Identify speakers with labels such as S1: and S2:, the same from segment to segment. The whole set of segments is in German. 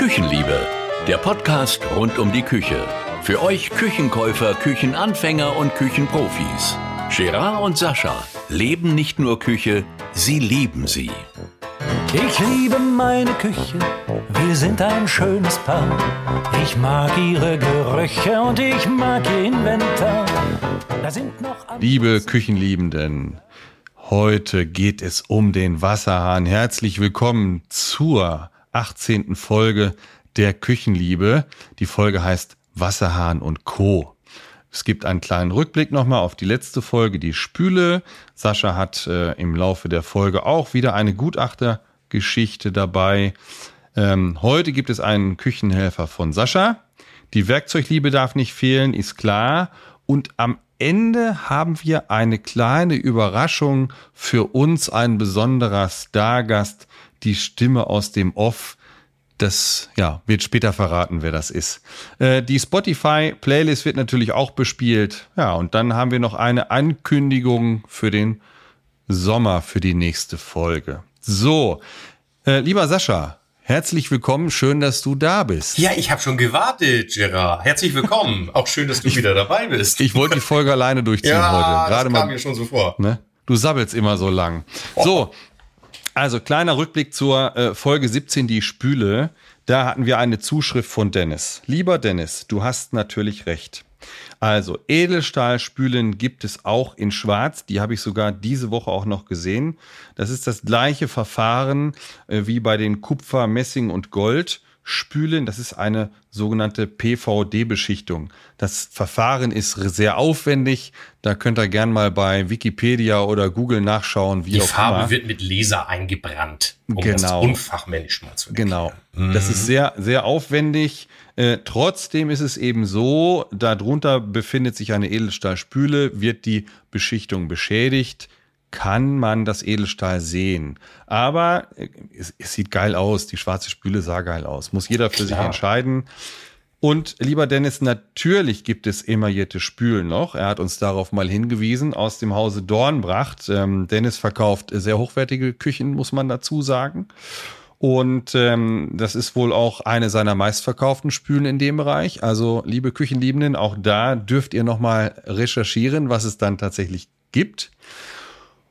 S1: Küchenliebe, der Podcast rund um die Küche. Für euch Küchenkäufer, Küchenanfänger und Küchenprofis. Gerard und Sascha leben nicht nur Küche, sie lieben sie.
S2: Ich liebe meine Küche, wir sind ein schönes Paar. Ich mag ihre Gerüche und ich mag ihr Inventar.
S3: Da sind noch Liebe Küchenliebenden, heute geht es um den Wasserhahn. Herzlich willkommen zur 18. Folge der Küchenliebe. Die Folge heißt Wasserhahn und Co. Es gibt einen kleinen Rückblick nochmal auf die letzte Folge, die Spüle. Sascha hat äh, im Laufe der Folge auch wieder eine Gutachtergeschichte dabei. Ähm, heute gibt es einen Küchenhelfer von Sascha. Die Werkzeugliebe darf nicht fehlen, ist klar. Und am Ende haben wir eine kleine Überraschung für uns, ein besonderer Stargast, die Stimme aus dem Off. Das ja, wird später verraten, wer das ist. Äh, die Spotify-Playlist wird natürlich auch bespielt. Ja, und dann haben wir noch eine Ankündigung für den Sommer, für die nächste Folge. So, äh, lieber Sascha, Herzlich willkommen, schön, dass du da bist.
S4: Ja, ich habe schon gewartet, Gerard. Herzlich willkommen. Auch schön, dass du wieder dabei bist.
S3: Ich wollte die Folge alleine durchziehen ja, heute.
S4: Gerade das kam mal, mir schon so vor.
S3: Ne? Du sabbelst immer so lang. Oh. So, also kleiner Rückblick zur äh, Folge 17, die Spüle. Da hatten wir eine Zuschrift von Dennis. Lieber Dennis, du hast natürlich recht. Also Edelstahlspülen gibt es auch in Schwarz. Die habe ich sogar diese Woche auch noch gesehen. Das ist das gleiche Verfahren äh, wie bei den Kupfer, Messing und Gold. Spülen. Das ist eine sogenannte PVD-Beschichtung. Das Verfahren ist sehr aufwendig. Da könnt ihr gern mal bei Wikipedia oder Google nachschauen, wie
S4: Die Farbe immer. wird mit Laser eingebrannt,
S3: um genau. das
S4: unfachmännisch mal zu
S3: erklären. Genau. Mhm. Das ist sehr, sehr aufwendig. Äh, trotzdem ist es eben so, darunter befindet sich eine Edelstahlspüle, wird die Beschichtung beschädigt kann man das Edelstahl sehen. Aber äh, es, es, sieht geil aus. Die schwarze Spüle sah geil aus. Muss jeder für Klar. sich entscheiden. Und lieber Dennis, natürlich gibt es emaillierte Spülen noch. Er hat uns darauf mal hingewiesen aus dem Hause Dornbracht. Ähm, Dennis verkauft sehr hochwertige Küchen, muss man dazu sagen. Und ähm, das ist wohl auch eine seiner meistverkauften Spülen in dem Bereich. Also, liebe Küchenliebenden, auch da dürft ihr nochmal recherchieren, was es dann tatsächlich gibt.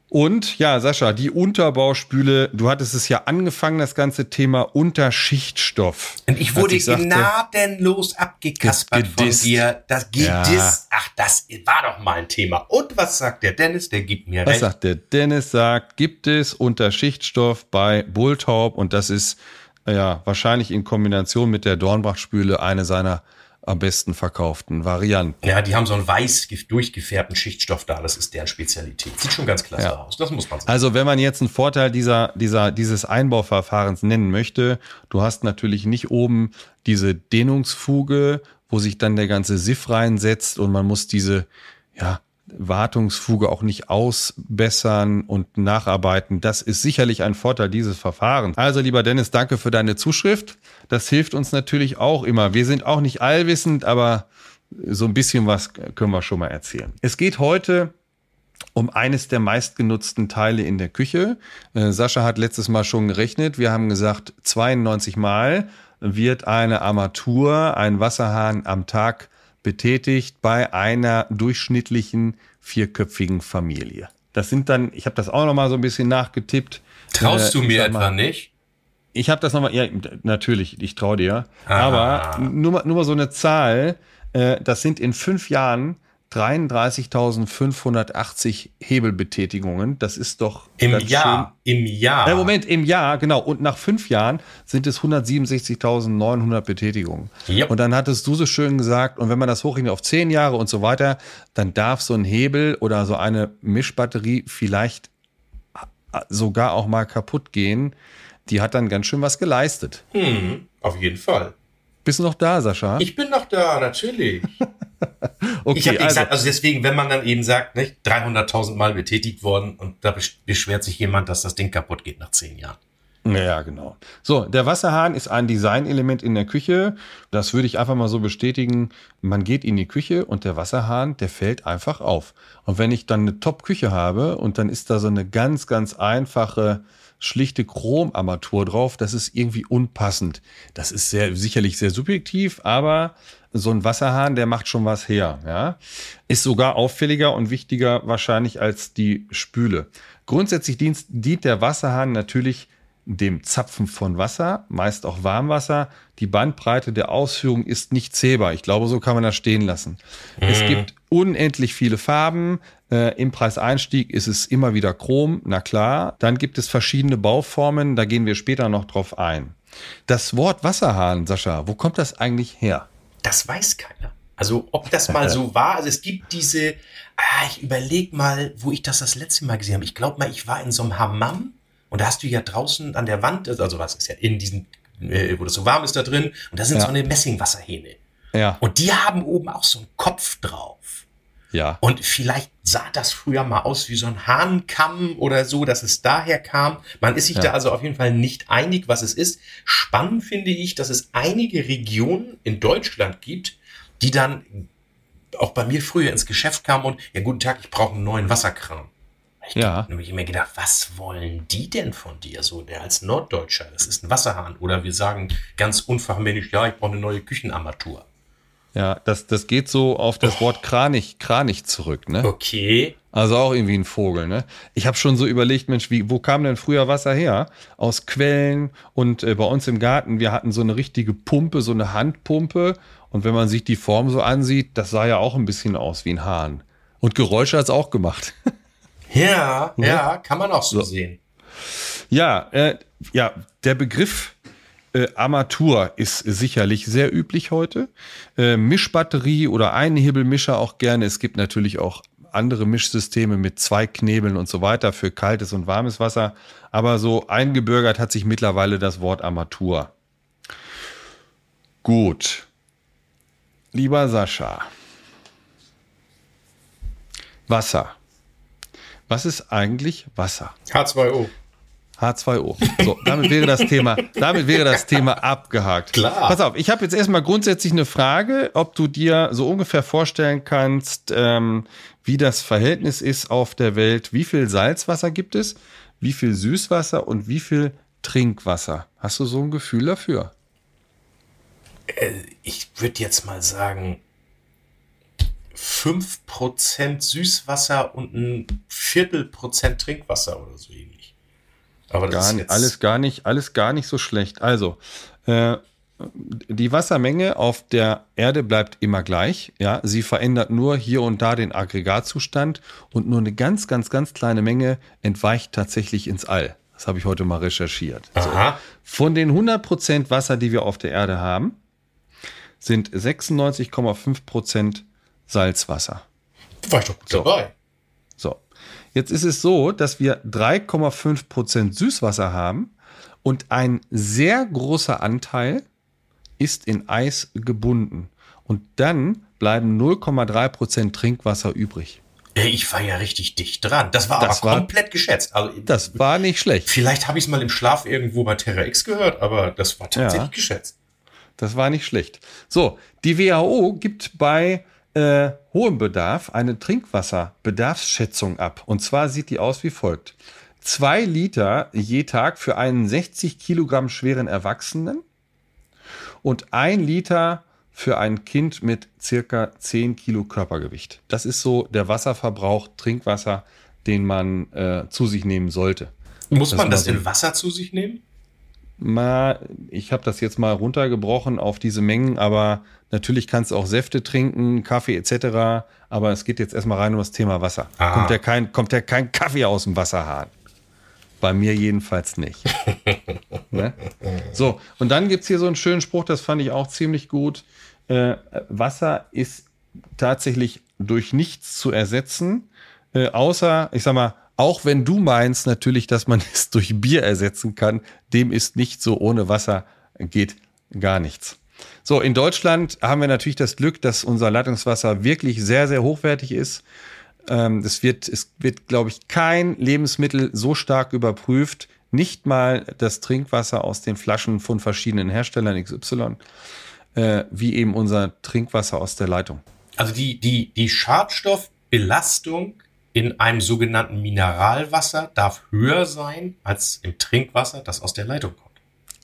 S3: Und ja, Sascha, die Unterbauspüle, du hattest es ja angefangen, das ganze Thema Unterschichtstoff.
S4: Und ich wurde ich sagte, gnadenlos abgekaspert von dir. Das geht ja. Ach, das war doch mal ein Thema. Und was sagt der Dennis? Der gibt mir
S3: was
S4: recht.
S3: Was sagt der Dennis? Sagt, gibt es Unterschichtstoff bei Bulltaub und das ist ja wahrscheinlich in Kombination mit der Dornbachspüle eine seiner am besten verkauften Varianten.
S4: Ja, die haben so einen weiß durchgefärbten Schichtstoff da. Das ist deren Spezialität. Sieht schon ganz klasse ja. aus. Das muss man sagen.
S3: Also wenn man jetzt einen Vorteil dieser, dieser, dieses Einbauverfahrens nennen möchte, du hast natürlich nicht oben diese Dehnungsfuge, wo sich dann der ganze Siff reinsetzt und man muss diese, ja, Wartungsfuge auch nicht ausbessern und nacharbeiten. Das ist sicherlich ein Vorteil dieses Verfahrens. Also lieber Dennis, danke für deine Zuschrift. Das hilft uns natürlich auch immer. Wir sind auch nicht allwissend, aber so ein bisschen was können wir schon mal erzählen. Es geht heute um eines der meistgenutzten Teile in der Küche. Äh, Sascha hat letztes Mal schon gerechnet. Wir haben gesagt, 92 Mal wird eine Armatur, ein Wasserhahn am Tag betätigt bei einer durchschnittlichen vierköpfigen Familie. Das sind dann, ich habe das auch noch mal so ein bisschen nachgetippt.
S4: Traust äh, du mir etwa nicht?
S3: Ich habe das noch mal, ja, natürlich, ich traue dir. Aha. Aber nur mal, nur mal so eine Zahl, äh, das sind in fünf Jahren 33.580 Hebelbetätigungen. Das ist doch
S4: im Jahr.
S3: Schön. Im Jahr. Äh, Moment, im Jahr, genau. Und nach fünf Jahren sind es 167.900 Betätigungen. Yep. Und dann hattest du so schön gesagt, und wenn man das hochrechnet auf zehn Jahre und so weiter, dann darf so ein Hebel oder so eine Mischbatterie vielleicht sogar auch mal kaputt gehen. Die hat dann ganz schön was geleistet.
S4: Hm, auf jeden Fall.
S3: Bist du noch da, Sascha?
S4: Ich bin noch da, natürlich. okay, ich habe also, gesagt, also deswegen, wenn man dann eben sagt, 300.000 Mal betätigt worden und da beschwert sich jemand, dass das Ding kaputt geht nach zehn Jahren.
S3: Ja, genau. So, der Wasserhahn ist ein Designelement in der Küche. Das würde ich einfach mal so bestätigen. Man geht in die Küche und der Wasserhahn, der fällt einfach auf. Und wenn ich dann eine Top-Küche habe und dann ist da so eine ganz, ganz einfache schlichte Chromarmatur drauf. Das ist irgendwie unpassend. Das ist sehr, sicherlich sehr subjektiv, aber so ein Wasserhahn, der macht schon was her. Ja? Ist sogar auffälliger und wichtiger wahrscheinlich als die Spüle. Grundsätzlich dient, dient der Wasserhahn natürlich dem Zapfen von Wasser, meist auch Warmwasser. Die Bandbreite der Ausführung ist nicht zählbar. Ich glaube, so kann man das stehen lassen. Mhm. Es gibt unendlich viele Farben. Äh, Im Preiseinstieg ist es immer wieder Chrom, na klar. Dann gibt es verschiedene Bauformen, da gehen wir später noch drauf ein. Das Wort Wasserhahn, Sascha, wo kommt das eigentlich her?
S4: Das weiß keiner. Also ob das mal so war, also es gibt diese, ah, ich überlege mal, wo ich das das letzte Mal gesehen habe. Ich glaube mal, ich war in so einem Hammam und da hast du ja draußen an der Wand, also was ist ja in diesem, äh, wo das so warm ist da drin, und da sind ja. so eine Messingwasserhähne. Ja. Und die haben oben auch so einen Kopf drauf. Ja. Und vielleicht sah das früher mal aus wie so ein Hahnkamm oder so, dass es daher kam. Man ist sich ja. da also auf jeden Fall nicht einig, was es ist. Spannend finde ich, dass es einige Regionen in Deutschland gibt, die dann auch bei mir früher ins Geschäft kamen und, ja, guten Tag, ich brauche einen neuen Wasserkran. Ich ja. habe mir gedacht, was wollen die denn von dir? So, der als Norddeutscher, das ist ein Wasserhahn. Oder wir sagen ganz unfachmännisch, ja, ich brauche eine neue Küchenarmatur.
S3: Ja, das, das geht so auf das oh. Wort Kranich, Kranich zurück, ne?
S4: Okay.
S3: Also auch irgendwie ein Vogel, ne? Ich habe schon so überlegt, Mensch, wie, wo kam denn früher Wasser her? Aus Quellen und äh, bei uns im Garten, wir hatten so eine richtige Pumpe, so eine Handpumpe. Und wenn man sich die Form so ansieht, das sah ja auch ein bisschen aus wie ein Hahn. Und Geräusche hat's auch gemacht.
S4: Ja, ja, ja, kann man auch so, so. sehen.
S3: Ja, äh, ja, der Begriff äh, Armatur ist sicherlich sehr üblich heute. Äh, Mischbatterie oder Einhebelmischer auch gerne. Es gibt natürlich auch andere Mischsysteme mit zwei Knebeln und so weiter für kaltes und warmes Wasser. Aber so eingebürgert hat sich mittlerweile das Wort Armatur. Gut. Lieber Sascha. Wasser. Was ist eigentlich Wasser?
S4: H2O.
S3: H2O. So, damit wäre das Thema, damit wäre das Thema abgehakt.
S4: Klar.
S3: Pass auf, ich habe jetzt erstmal grundsätzlich eine Frage, ob du dir so ungefähr vorstellen kannst, ähm, wie das Verhältnis ist auf der Welt. Wie viel Salzwasser gibt es? Wie viel Süßwasser und wie viel Trinkwasser? Hast du so ein Gefühl dafür?
S4: Äh, ich würde jetzt mal sagen, 5% Süßwasser und ein Viertelprozent Trinkwasser oder so ähnlich.
S3: Aber das gar, ist jetzt alles gar nicht, alles gar nicht so schlecht. Also, äh, die Wassermenge auf der Erde bleibt immer gleich. Ja, sie verändert nur hier und da den Aggregatzustand und nur eine ganz, ganz, ganz kleine Menge entweicht tatsächlich ins All. Das habe ich heute mal recherchiert. So. Von den 100% Wasser, die wir auf der Erde haben, sind 96,5% Salzwasser.
S4: War ich doch gut so. dabei.
S3: So. Jetzt ist es so, dass wir 3,5 Prozent Süßwasser haben und ein sehr großer Anteil ist in Eis gebunden. Und dann bleiben 0,3 Prozent Trinkwasser übrig.
S4: Ich war ja richtig dicht dran. Das war das aber war, komplett geschätzt.
S3: Also, das war nicht schlecht.
S4: Vielleicht habe ich es mal im Schlaf irgendwo bei Terra X gehört, aber das war tatsächlich ja, geschätzt.
S3: Das war nicht schlecht. So, die WHO gibt bei äh, hohem Bedarf eine Trinkwasserbedarfsschätzung ab. Und zwar sieht die aus wie folgt. Zwei Liter je Tag für einen 60 Kilogramm schweren Erwachsenen und ein Liter für ein Kind mit circa 10 Kilo Körpergewicht. Das ist so der Wasserverbrauch, Trinkwasser, den man äh, zu sich nehmen sollte.
S4: Muss man das, das in Wasser zu sich nehmen?
S3: Mal, ich habe das jetzt mal runtergebrochen auf diese Mengen, aber Natürlich kannst du auch Säfte trinken, Kaffee etc. Aber es geht jetzt erstmal rein um das Thema Wasser. Aha. Kommt ja kein, kommt ja kein Kaffee aus dem Wasserhahn. Bei mir jedenfalls nicht. ne? So, und dann gibt es hier so einen schönen Spruch, das fand ich auch ziemlich gut. Äh, Wasser ist tatsächlich durch nichts zu ersetzen, äh, außer, ich sag mal, auch wenn du meinst natürlich, dass man es durch Bier ersetzen kann, dem ist nicht so, ohne Wasser geht gar nichts. So, in Deutschland haben wir natürlich das Glück, dass unser Leitungswasser wirklich sehr, sehr hochwertig ist. Ähm, es wird, es wird, glaube ich, kein Lebensmittel so stark überprüft, nicht mal das Trinkwasser aus den Flaschen von verschiedenen Herstellern XY, äh, wie eben unser Trinkwasser aus der Leitung.
S4: Also die, die, die Schadstoffbelastung in einem sogenannten Mineralwasser darf höher sein als im Trinkwasser, das aus der Leitung kommt.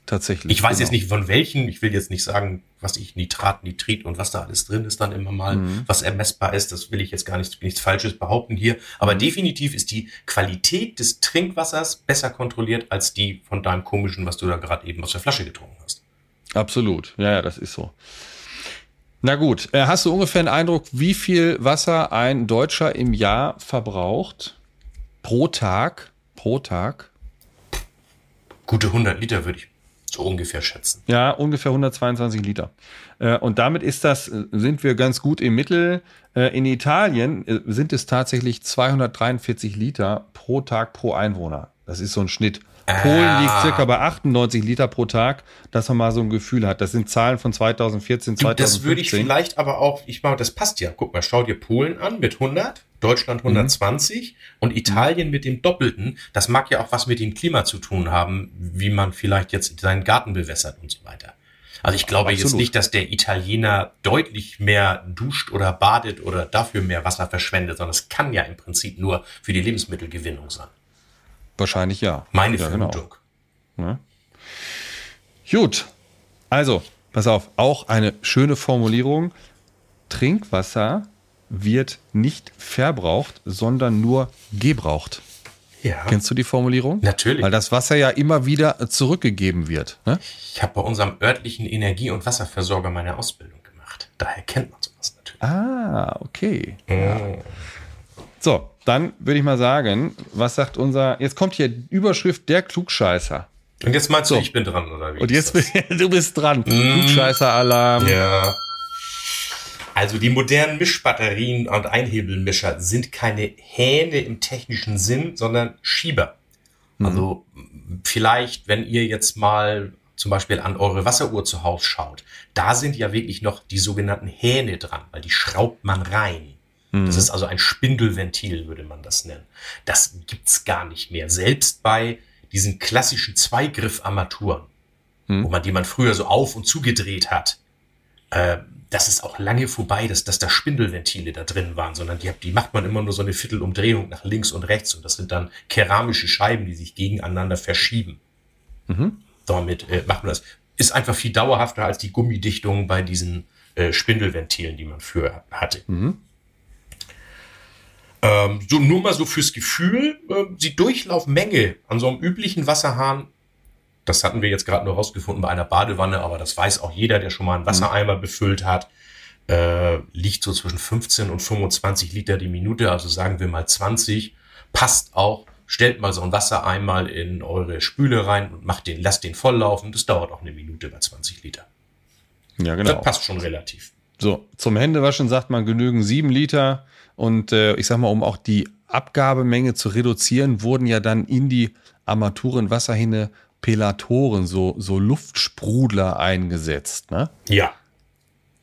S3: Tatsächlich.
S4: Ich weiß genau. jetzt nicht von welchen, ich will jetzt nicht sagen, was ich Nitrat, Nitrit und was da alles drin ist, dann immer mal, mhm. was ermessbar ist. Das will ich jetzt gar nicht, nichts Falsches behaupten hier. Aber mhm. definitiv ist die Qualität des Trinkwassers besser kontrolliert als die von deinem komischen, was du da gerade eben aus der Flasche getrunken hast.
S3: Absolut. Ja, ja, das ist so. Na gut, äh, hast du ungefähr einen Eindruck, wie viel Wasser ein Deutscher im Jahr verbraucht? Pro Tag? Pro Tag?
S4: Gute 100 Liter würde ich so ungefähr schätzen.
S3: Ja, ungefähr 122 Liter. Äh, und damit ist das, äh, sind wir ganz gut im Mittel. In Italien sind es tatsächlich 243 Liter pro Tag pro Einwohner. Das ist so ein Schnitt. Polen liegt circa bei 98 Liter pro Tag, dass man mal so ein Gefühl hat. Das sind Zahlen von 2014, 2015.
S4: Das würde ich vielleicht aber auch, ich meine, das passt ja. Guck mal, schau dir Polen an mit 100, Deutschland 120 mhm. und Italien mit dem Doppelten. Das mag ja auch was mit dem Klima zu tun haben, wie man vielleicht jetzt seinen Garten bewässert und so weiter. Also ich glaube Absolut. jetzt nicht, dass der Italiener deutlich mehr duscht oder badet oder dafür mehr Wasser verschwendet, sondern es kann ja im Prinzip nur für die Lebensmittelgewinnung sein.
S3: Wahrscheinlich ja.
S4: Meine ja, genau. Vermutung. Genau. Ja.
S3: Gut. Also, pass auf, auch eine schöne Formulierung. Trinkwasser wird nicht verbraucht, sondern nur gebraucht. Ja. Kennst du die Formulierung?
S4: Natürlich.
S3: Weil das Wasser ja immer wieder zurückgegeben wird. Ne?
S4: Ich habe bei unserem örtlichen Energie- und Wasserversorger meine Ausbildung gemacht. Daher kennt man sowas natürlich.
S3: Ah, okay. Mm. Ja. So, dann würde ich mal sagen, was sagt unser. Jetzt kommt hier Überschrift der Klugscheißer.
S4: Und jetzt meinst du, ich bin dran, oder wie?
S3: Und jetzt du bist dran. Mm. Klugscheißer-Alarm.
S4: Ja. Also die modernen Mischbatterien und Einhebelmischer sind keine Hähne im technischen Sinn, sondern Schieber. Mhm. Also vielleicht, wenn ihr jetzt mal zum Beispiel an eure Wasseruhr zu Hause schaut, da sind ja wirklich noch die sogenannten Hähne dran, weil die schraubt man rein. Das mhm. ist also ein Spindelventil, würde man das nennen. Das gibt's gar nicht mehr. Selbst bei diesen klassischen Zweigriff-Armaturen, mhm. wo man die man früher so auf und zugedreht hat, äh, das ist auch lange vorbei, dass, dass da Spindelventile da drin waren, sondern die, die macht man immer nur so eine Viertelumdrehung nach links und rechts und das sind dann keramische Scheiben, die sich gegeneinander verschieben. Mhm. Damit äh, macht man das. Ist einfach viel dauerhafter als die Gummidichtung bei diesen äh, Spindelventilen, die man früher hatte. Mhm. Ähm, so nur mal so fürs Gefühl, äh, die Durchlaufmenge an so einem üblichen Wasserhahn, das hatten wir jetzt gerade nur rausgefunden bei einer Badewanne, aber das weiß auch jeder, der schon mal einen Wassereimer mhm. befüllt hat, äh, liegt so zwischen 15 und 25 Liter die Minute, also sagen wir mal 20, passt auch. Stellt mal so einen Wassereimer in eure Spüle rein und macht den, lasst den volllaufen. Das dauert auch eine Minute bei 20 Liter.
S3: Ja, genau.
S4: Das passt schon relativ.
S3: So, zum Händewaschen sagt man genügen sieben Liter. Und äh, ich sag mal, um auch die Abgabemenge zu reduzieren, wurden ja dann in die Armaturenwasserhähne Pelatoren, so, so Luftsprudler eingesetzt. Ne?
S4: Ja.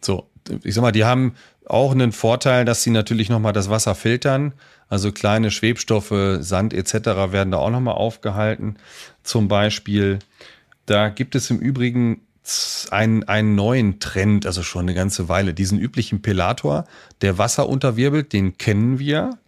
S3: So, ich sag mal, die haben auch einen Vorteil, dass sie natürlich nochmal das Wasser filtern. Also kleine Schwebstoffe, Sand etc. werden da auch nochmal aufgehalten. Zum Beispiel, da gibt es im Übrigen einen, einen neuen Trend, also schon eine ganze Weile. Diesen üblichen Pelator, der Wasser unterwirbelt, den kennen wir.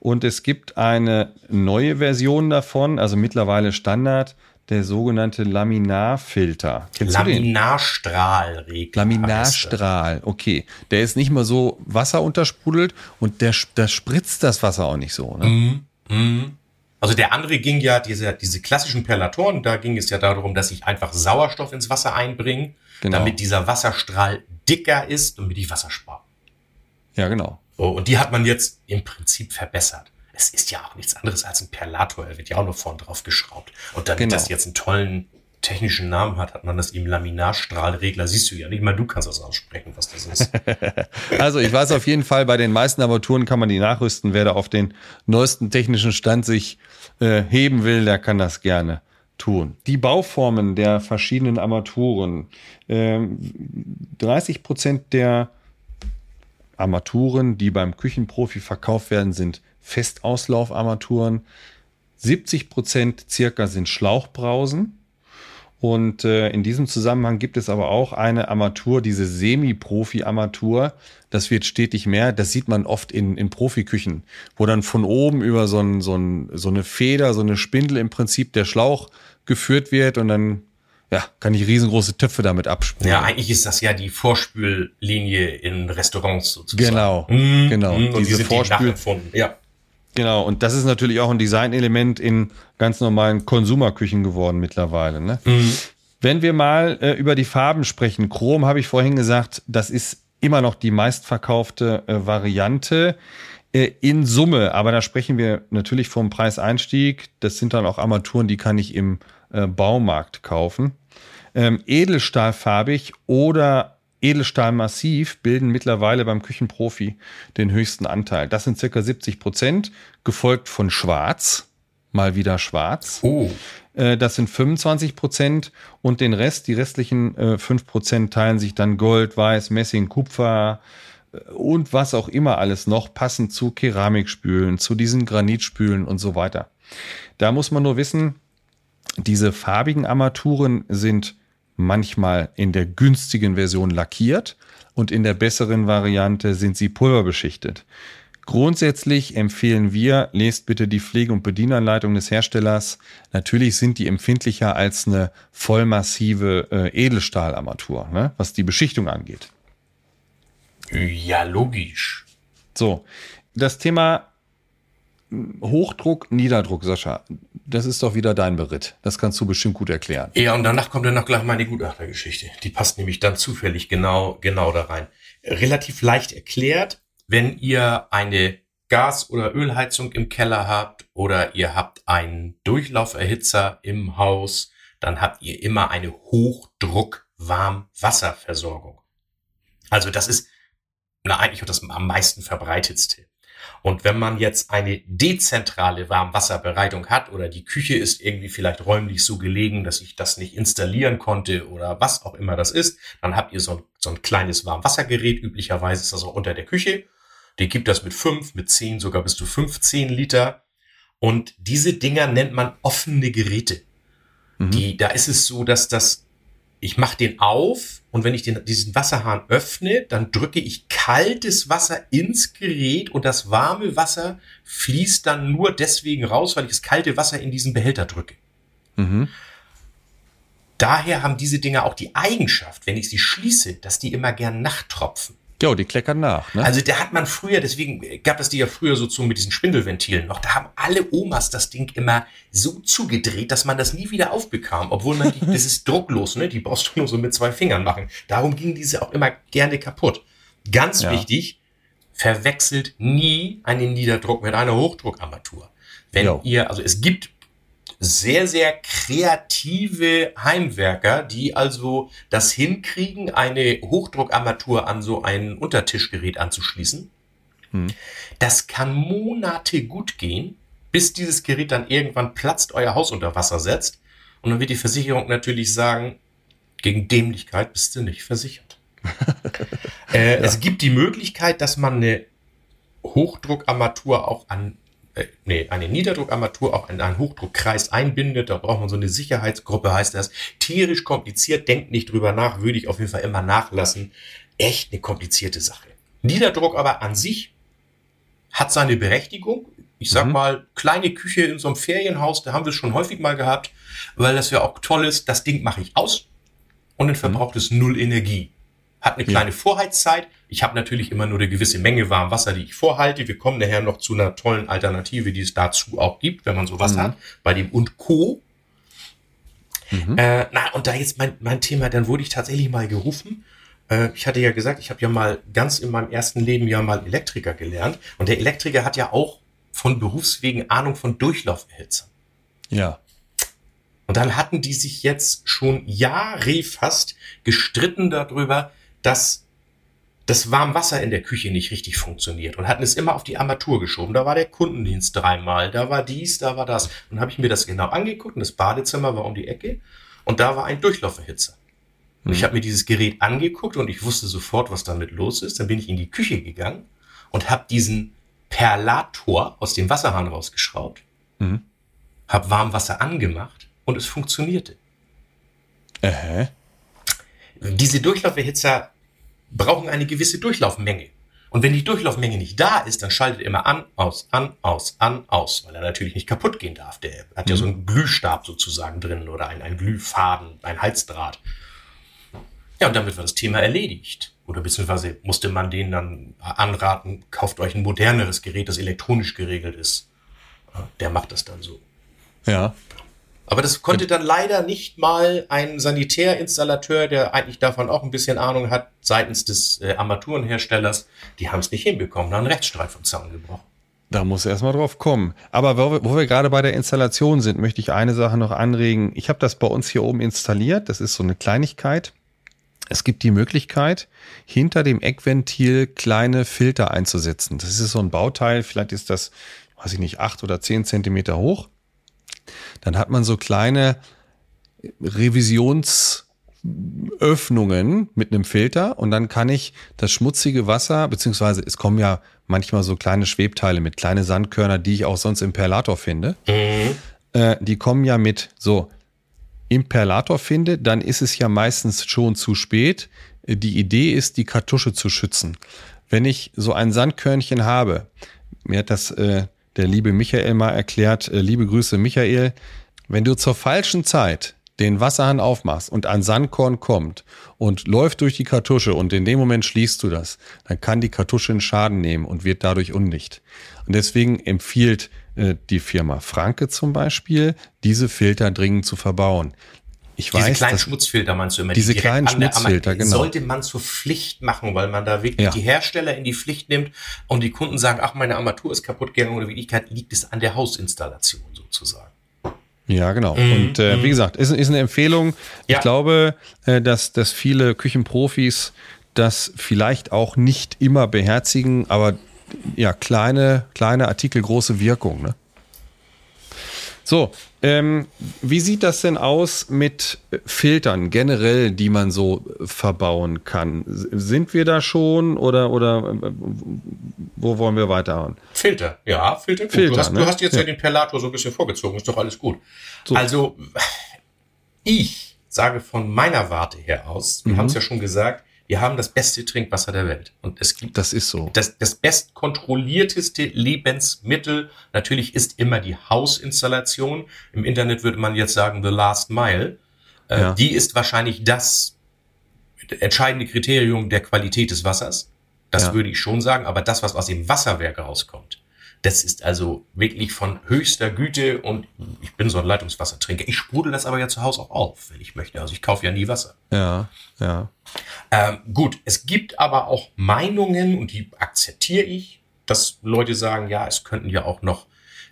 S3: Und es gibt eine neue Version davon, also mittlerweile Standard, der sogenannte Laminarfilter.
S4: Kennst Laminarstrahlregler.
S3: Laminarstrahl, okay. Der ist nicht mal so wasseruntersprudelt und der, der spritzt das Wasser auch nicht so. Ne? Mm,
S4: mm. Also der andere ging ja, diese, diese klassischen Perlatoren, da ging es ja darum, dass ich einfach Sauerstoff ins Wasser einbringe, genau. damit dieser Wasserstrahl dicker ist, damit ich Wasser spare.
S3: Ja, genau.
S4: Oh, und die hat man jetzt im Prinzip verbessert. Es ist ja auch nichts anderes als ein Perlator. Er wird ja auch nur vorn drauf geschraubt. Und damit genau. das jetzt einen tollen technischen Namen hat, hat man das ihm Laminarstrahlregler. Siehst du ja nicht mal, du kannst das aussprechen, was das ist.
S3: also ich weiß auf jeden Fall, bei den meisten Armaturen kann man die nachrüsten. Wer da auf den neuesten technischen Stand sich äh, heben will, der kann das gerne tun. Die Bauformen der verschiedenen Armaturen. Ähm, 30 Prozent der Armaturen, die beim Küchenprofi verkauft werden, sind Festauslaufarmaturen. 70 Prozent circa sind Schlauchbrausen. Und äh, in diesem Zusammenhang gibt es aber auch eine Armatur, diese Semi-Profi-Armatur. Das wird stetig mehr. Das sieht man oft in, in Profiküchen, wo dann von oben über so, ein, so, ein, so eine Feder, so eine Spindel im Prinzip der Schlauch geführt wird und dann ja, kann ich riesengroße Töpfe damit abspülen.
S4: Ja, eigentlich ist das ja die Vorspüllinie in Restaurants sozusagen.
S3: Genau, mmh, genau.
S4: Und diese die Vorspül
S3: ja. Genau, und das ist natürlich auch ein Designelement in ganz normalen Konsumerküchen geworden mittlerweile. Ne? Mhm. Wenn wir mal äh, über die Farben sprechen, Chrom habe ich vorhin gesagt, das ist immer noch die meistverkaufte äh, Variante äh, in Summe. Aber da sprechen wir natürlich vom Preiseinstieg. Das sind dann auch Armaturen, die kann ich im äh, Baumarkt kaufen. Ähm, Edelstahlfarbig oder Edelstahlmassiv bilden mittlerweile beim Küchenprofi den höchsten Anteil. Das sind circa 70 Prozent, gefolgt von Schwarz, mal wieder Schwarz.
S4: Oh.
S3: Äh, das sind 25 Prozent und den Rest, die restlichen äh, 5 Prozent teilen sich dann Gold, Weiß, Messing, Kupfer äh, und was auch immer alles noch, passend zu Keramikspülen, zu diesen Granitspülen und so weiter. Da muss man nur wissen, diese farbigen Armaturen sind manchmal in der günstigen Version lackiert und in der besseren Variante sind sie pulverbeschichtet. Grundsätzlich empfehlen wir, lest bitte die Pflege- und Bedienanleitung des Herstellers. Natürlich sind die empfindlicher als eine vollmassive äh, Edelstahlarmatur, ne, was die Beschichtung angeht.
S4: Ja, logisch.
S3: So, das Thema Hochdruck, Niederdruck, Sascha, das ist doch wieder dein Beritt. Das kannst du bestimmt gut erklären.
S4: Ja, und danach kommt dann noch gleich meine Gutachtergeschichte. Die passt nämlich dann zufällig genau, genau da rein. Relativ leicht erklärt, wenn ihr eine Gas- oder Ölheizung im Keller habt oder ihr habt einen Durchlauferhitzer im Haus, dann habt ihr immer eine Hochdruck-Warmwasserversorgung. Also das ist na, eigentlich das am meisten verbreitetste. Und wenn man jetzt eine dezentrale Warmwasserbereitung hat oder die Küche ist irgendwie vielleicht räumlich so gelegen, dass ich das nicht installieren konnte oder was auch immer das ist, dann habt ihr so ein, so ein kleines Warmwassergerät. Üblicherweise ist das auch unter der Küche. Die gibt das mit fünf, mit zehn, sogar bis zu 15 Liter. Und diese Dinger nennt man offene Geräte. Mhm. Die, da ist es so, dass das ich mache den auf und wenn ich den, diesen Wasserhahn öffne, dann drücke ich kaltes Wasser ins Gerät und das warme Wasser fließt dann nur deswegen raus, weil ich das kalte Wasser in diesen Behälter drücke. Mhm. Daher haben diese Dinger auch die Eigenschaft, wenn ich sie schließe, dass die immer gern nachtropfen.
S3: Ja, die kleckern nach.
S4: Ne? Also da hat man früher, deswegen gab es die ja früher so zu mit diesen Spindelventilen noch. Da haben alle Omas das Ding immer so zugedreht, dass man das nie wieder aufbekam. Obwohl man die, das ist drucklos, ne? Die brauchst du nur so mit zwei Fingern machen. Darum gingen diese auch immer gerne kaputt. Ganz ja. wichtig, verwechselt nie einen Niederdruck mit einer Hochdruckarmatur. Wenn jo. ihr, also es gibt sehr, sehr kreative Heimwerker, die also das hinkriegen, eine Hochdruckarmatur an so ein Untertischgerät anzuschließen. Hm. Das kann Monate gut gehen, bis dieses Gerät dann irgendwann platzt, euer Haus unter Wasser setzt. Und dann wird die Versicherung natürlich sagen, gegen Dämlichkeit bist du nicht versichert. äh, ja. Es gibt die Möglichkeit, dass man eine Hochdruckarmatur auch an äh, nee, eine Niederdruckarmatur auch in einen Hochdruckkreis einbindet. Da braucht man so eine Sicherheitsgruppe, heißt das. Tierisch kompliziert, denkt nicht drüber nach, würde ich auf jeden Fall immer nachlassen. Echt eine komplizierte Sache. Niederdruck aber an sich hat seine Berechtigung. Ich sag mhm. mal, kleine Küche in so einem Ferienhaus, da haben wir es schon häufig mal gehabt, weil das ja auch toll ist. Das Ding mache ich aus und dann verbraucht mhm. es null Energie hat eine kleine. Vorheizzeit. Ich habe natürlich immer nur eine gewisse Menge warm Wasser, die ich vorhalte. Wir kommen nachher noch zu einer tollen Alternative, die es dazu auch gibt, wenn man sowas mhm. hat, bei dem und Co. Mhm. Äh, na, und da jetzt mein, mein Thema, dann wurde ich tatsächlich mal gerufen. Äh, ich hatte ja gesagt, ich habe ja mal ganz in meinem ersten Leben ja mal Elektriker gelernt. Und der Elektriker hat ja auch von Berufswegen Ahnung von Durchlauferhitzern.
S3: Ja.
S4: Und dann hatten die sich jetzt schon Jahre fast gestritten darüber, dass das Warmwasser in der Küche nicht richtig funktioniert und hatten es immer auf die Armatur geschoben. Da war der Kundendienst dreimal, da war dies, da war das. Und habe ich mir das genau angeguckt und das Badezimmer war um die Ecke und da war ein Durchlauferhitzer. Und ich mhm. habe mir dieses Gerät angeguckt und ich wusste sofort, was damit los ist. Dann bin ich in die Küche gegangen und habe diesen Perlator aus dem Wasserhahn rausgeschraubt, mhm. habe Warmwasser angemacht und es funktionierte. Äh. Diese Durchlauferhitzer brauchen eine gewisse Durchlaufmenge. Und wenn die Durchlaufmenge nicht da ist, dann schaltet er immer an, aus, an, aus, an, aus, weil er natürlich nicht kaputt gehen darf. Der hat ja so einen Glühstab sozusagen drin oder ein, ein Glühfaden, ein Halsdraht. Ja, und damit war das Thema erledigt. Oder beziehungsweise musste man denen dann anraten, kauft euch ein moderneres Gerät, das elektronisch geregelt ist. Der macht das dann so.
S3: Ja.
S4: Aber das konnte dann leider nicht mal ein Sanitärinstallateur, der eigentlich davon auch ein bisschen Ahnung hat, seitens des äh, Armaturenherstellers, die haben es nicht hinbekommen, da einen Rechtsstreit vom Zaun gebrochen.
S3: Da muss erstmal drauf kommen. Aber wo wir, wo wir gerade bei der Installation sind, möchte ich eine Sache noch anregen. Ich habe das bei uns hier oben installiert. Das ist so eine Kleinigkeit. Es gibt die Möglichkeit, hinter dem Eckventil kleine Filter einzusetzen. Das ist so ein Bauteil, vielleicht ist das, weiß ich nicht, acht oder zehn Zentimeter hoch dann hat man so kleine Revisionsöffnungen mit einem Filter und dann kann ich das schmutzige Wasser, beziehungsweise es kommen ja manchmal so kleine Schwebteile mit kleine Sandkörner, die ich auch sonst im Perlator finde. Mhm. Äh, die kommen ja mit so im Perlator finde, dann ist es ja meistens schon zu spät. Die Idee ist, die Kartusche zu schützen. Wenn ich so ein Sandkörnchen habe, mir hat das äh, der liebe Michael mal erklärt, äh, liebe Grüße Michael, wenn du zur falschen Zeit den Wasserhahn aufmachst und ein Sandkorn kommt und läuft durch die Kartusche und in dem Moment schließt du das, dann kann die Kartusche einen Schaden nehmen und wird dadurch undicht. Und deswegen empfiehlt äh, die Firma Franke zum Beispiel, diese Filter dringend zu verbauen.
S4: Ich diese weiß, kleinen Schmutzfilter meinst du immer?
S3: Diese die kleinen Schmutzfilter,
S4: genau. Sollte man zur Pflicht machen, weil man da wirklich ja. die Hersteller in die Pflicht nimmt und die Kunden sagen, ach, meine Armatur ist kaputt gegangen oder Wirklichkeit liegt es an der Hausinstallation sozusagen.
S3: Ja, genau. Mm, und äh, wie gesagt, ist, ist eine Empfehlung. Ja. Ich glaube, äh, dass, dass viele Küchenprofis das vielleicht auch nicht immer beherzigen, aber ja, kleine, kleine Artikel, große Wirkung. Ne? So, ähm, wie sieht das denn aus mit Filtern generell, die man so verbauen kann? Sind wir da schon oder, oder äh, wo wollen wir weiterhauen?
S4: Filter, ja, Filter. Gut. Filter, du, hast, ne? du hast jetzt ja. ja. den Perlator so ein bisschen vorgezogen, ist doch alles gut. So. Also, ich sage von meiner Warte her aus, wir mhm. haben es ja schon gesagt, wir haben das beste Trinkwasser der Welt. Und es gibt
S3: das ist so.
S4: Das, das bestkontrollierteste Lebensmittel natürlich ist immer die Hausinstallation. Im Internet würde man jetzt sagen, the last mile. Äh, ja. Die ist wahrscheinlich das entscheidende Kriterium der Qualität des Wassers. Das ja. würde ich schon sagen. Aber das, was aus dem Wasserwerk rauskommt, das ist also wirklich von höchster Güte und ich bin so ein Leitungswassertrinker. Ich sprudel das aber ja zu Hause auch auf, wenn ich möchte. Also ich kaufe ja nie Wasser.
S3: Ja, ja.
S4: Ähm, gut, es gibt aber auch Meinungen und die akzeptiere ich, dass Leute sagen, ja, es könnten ja auch noch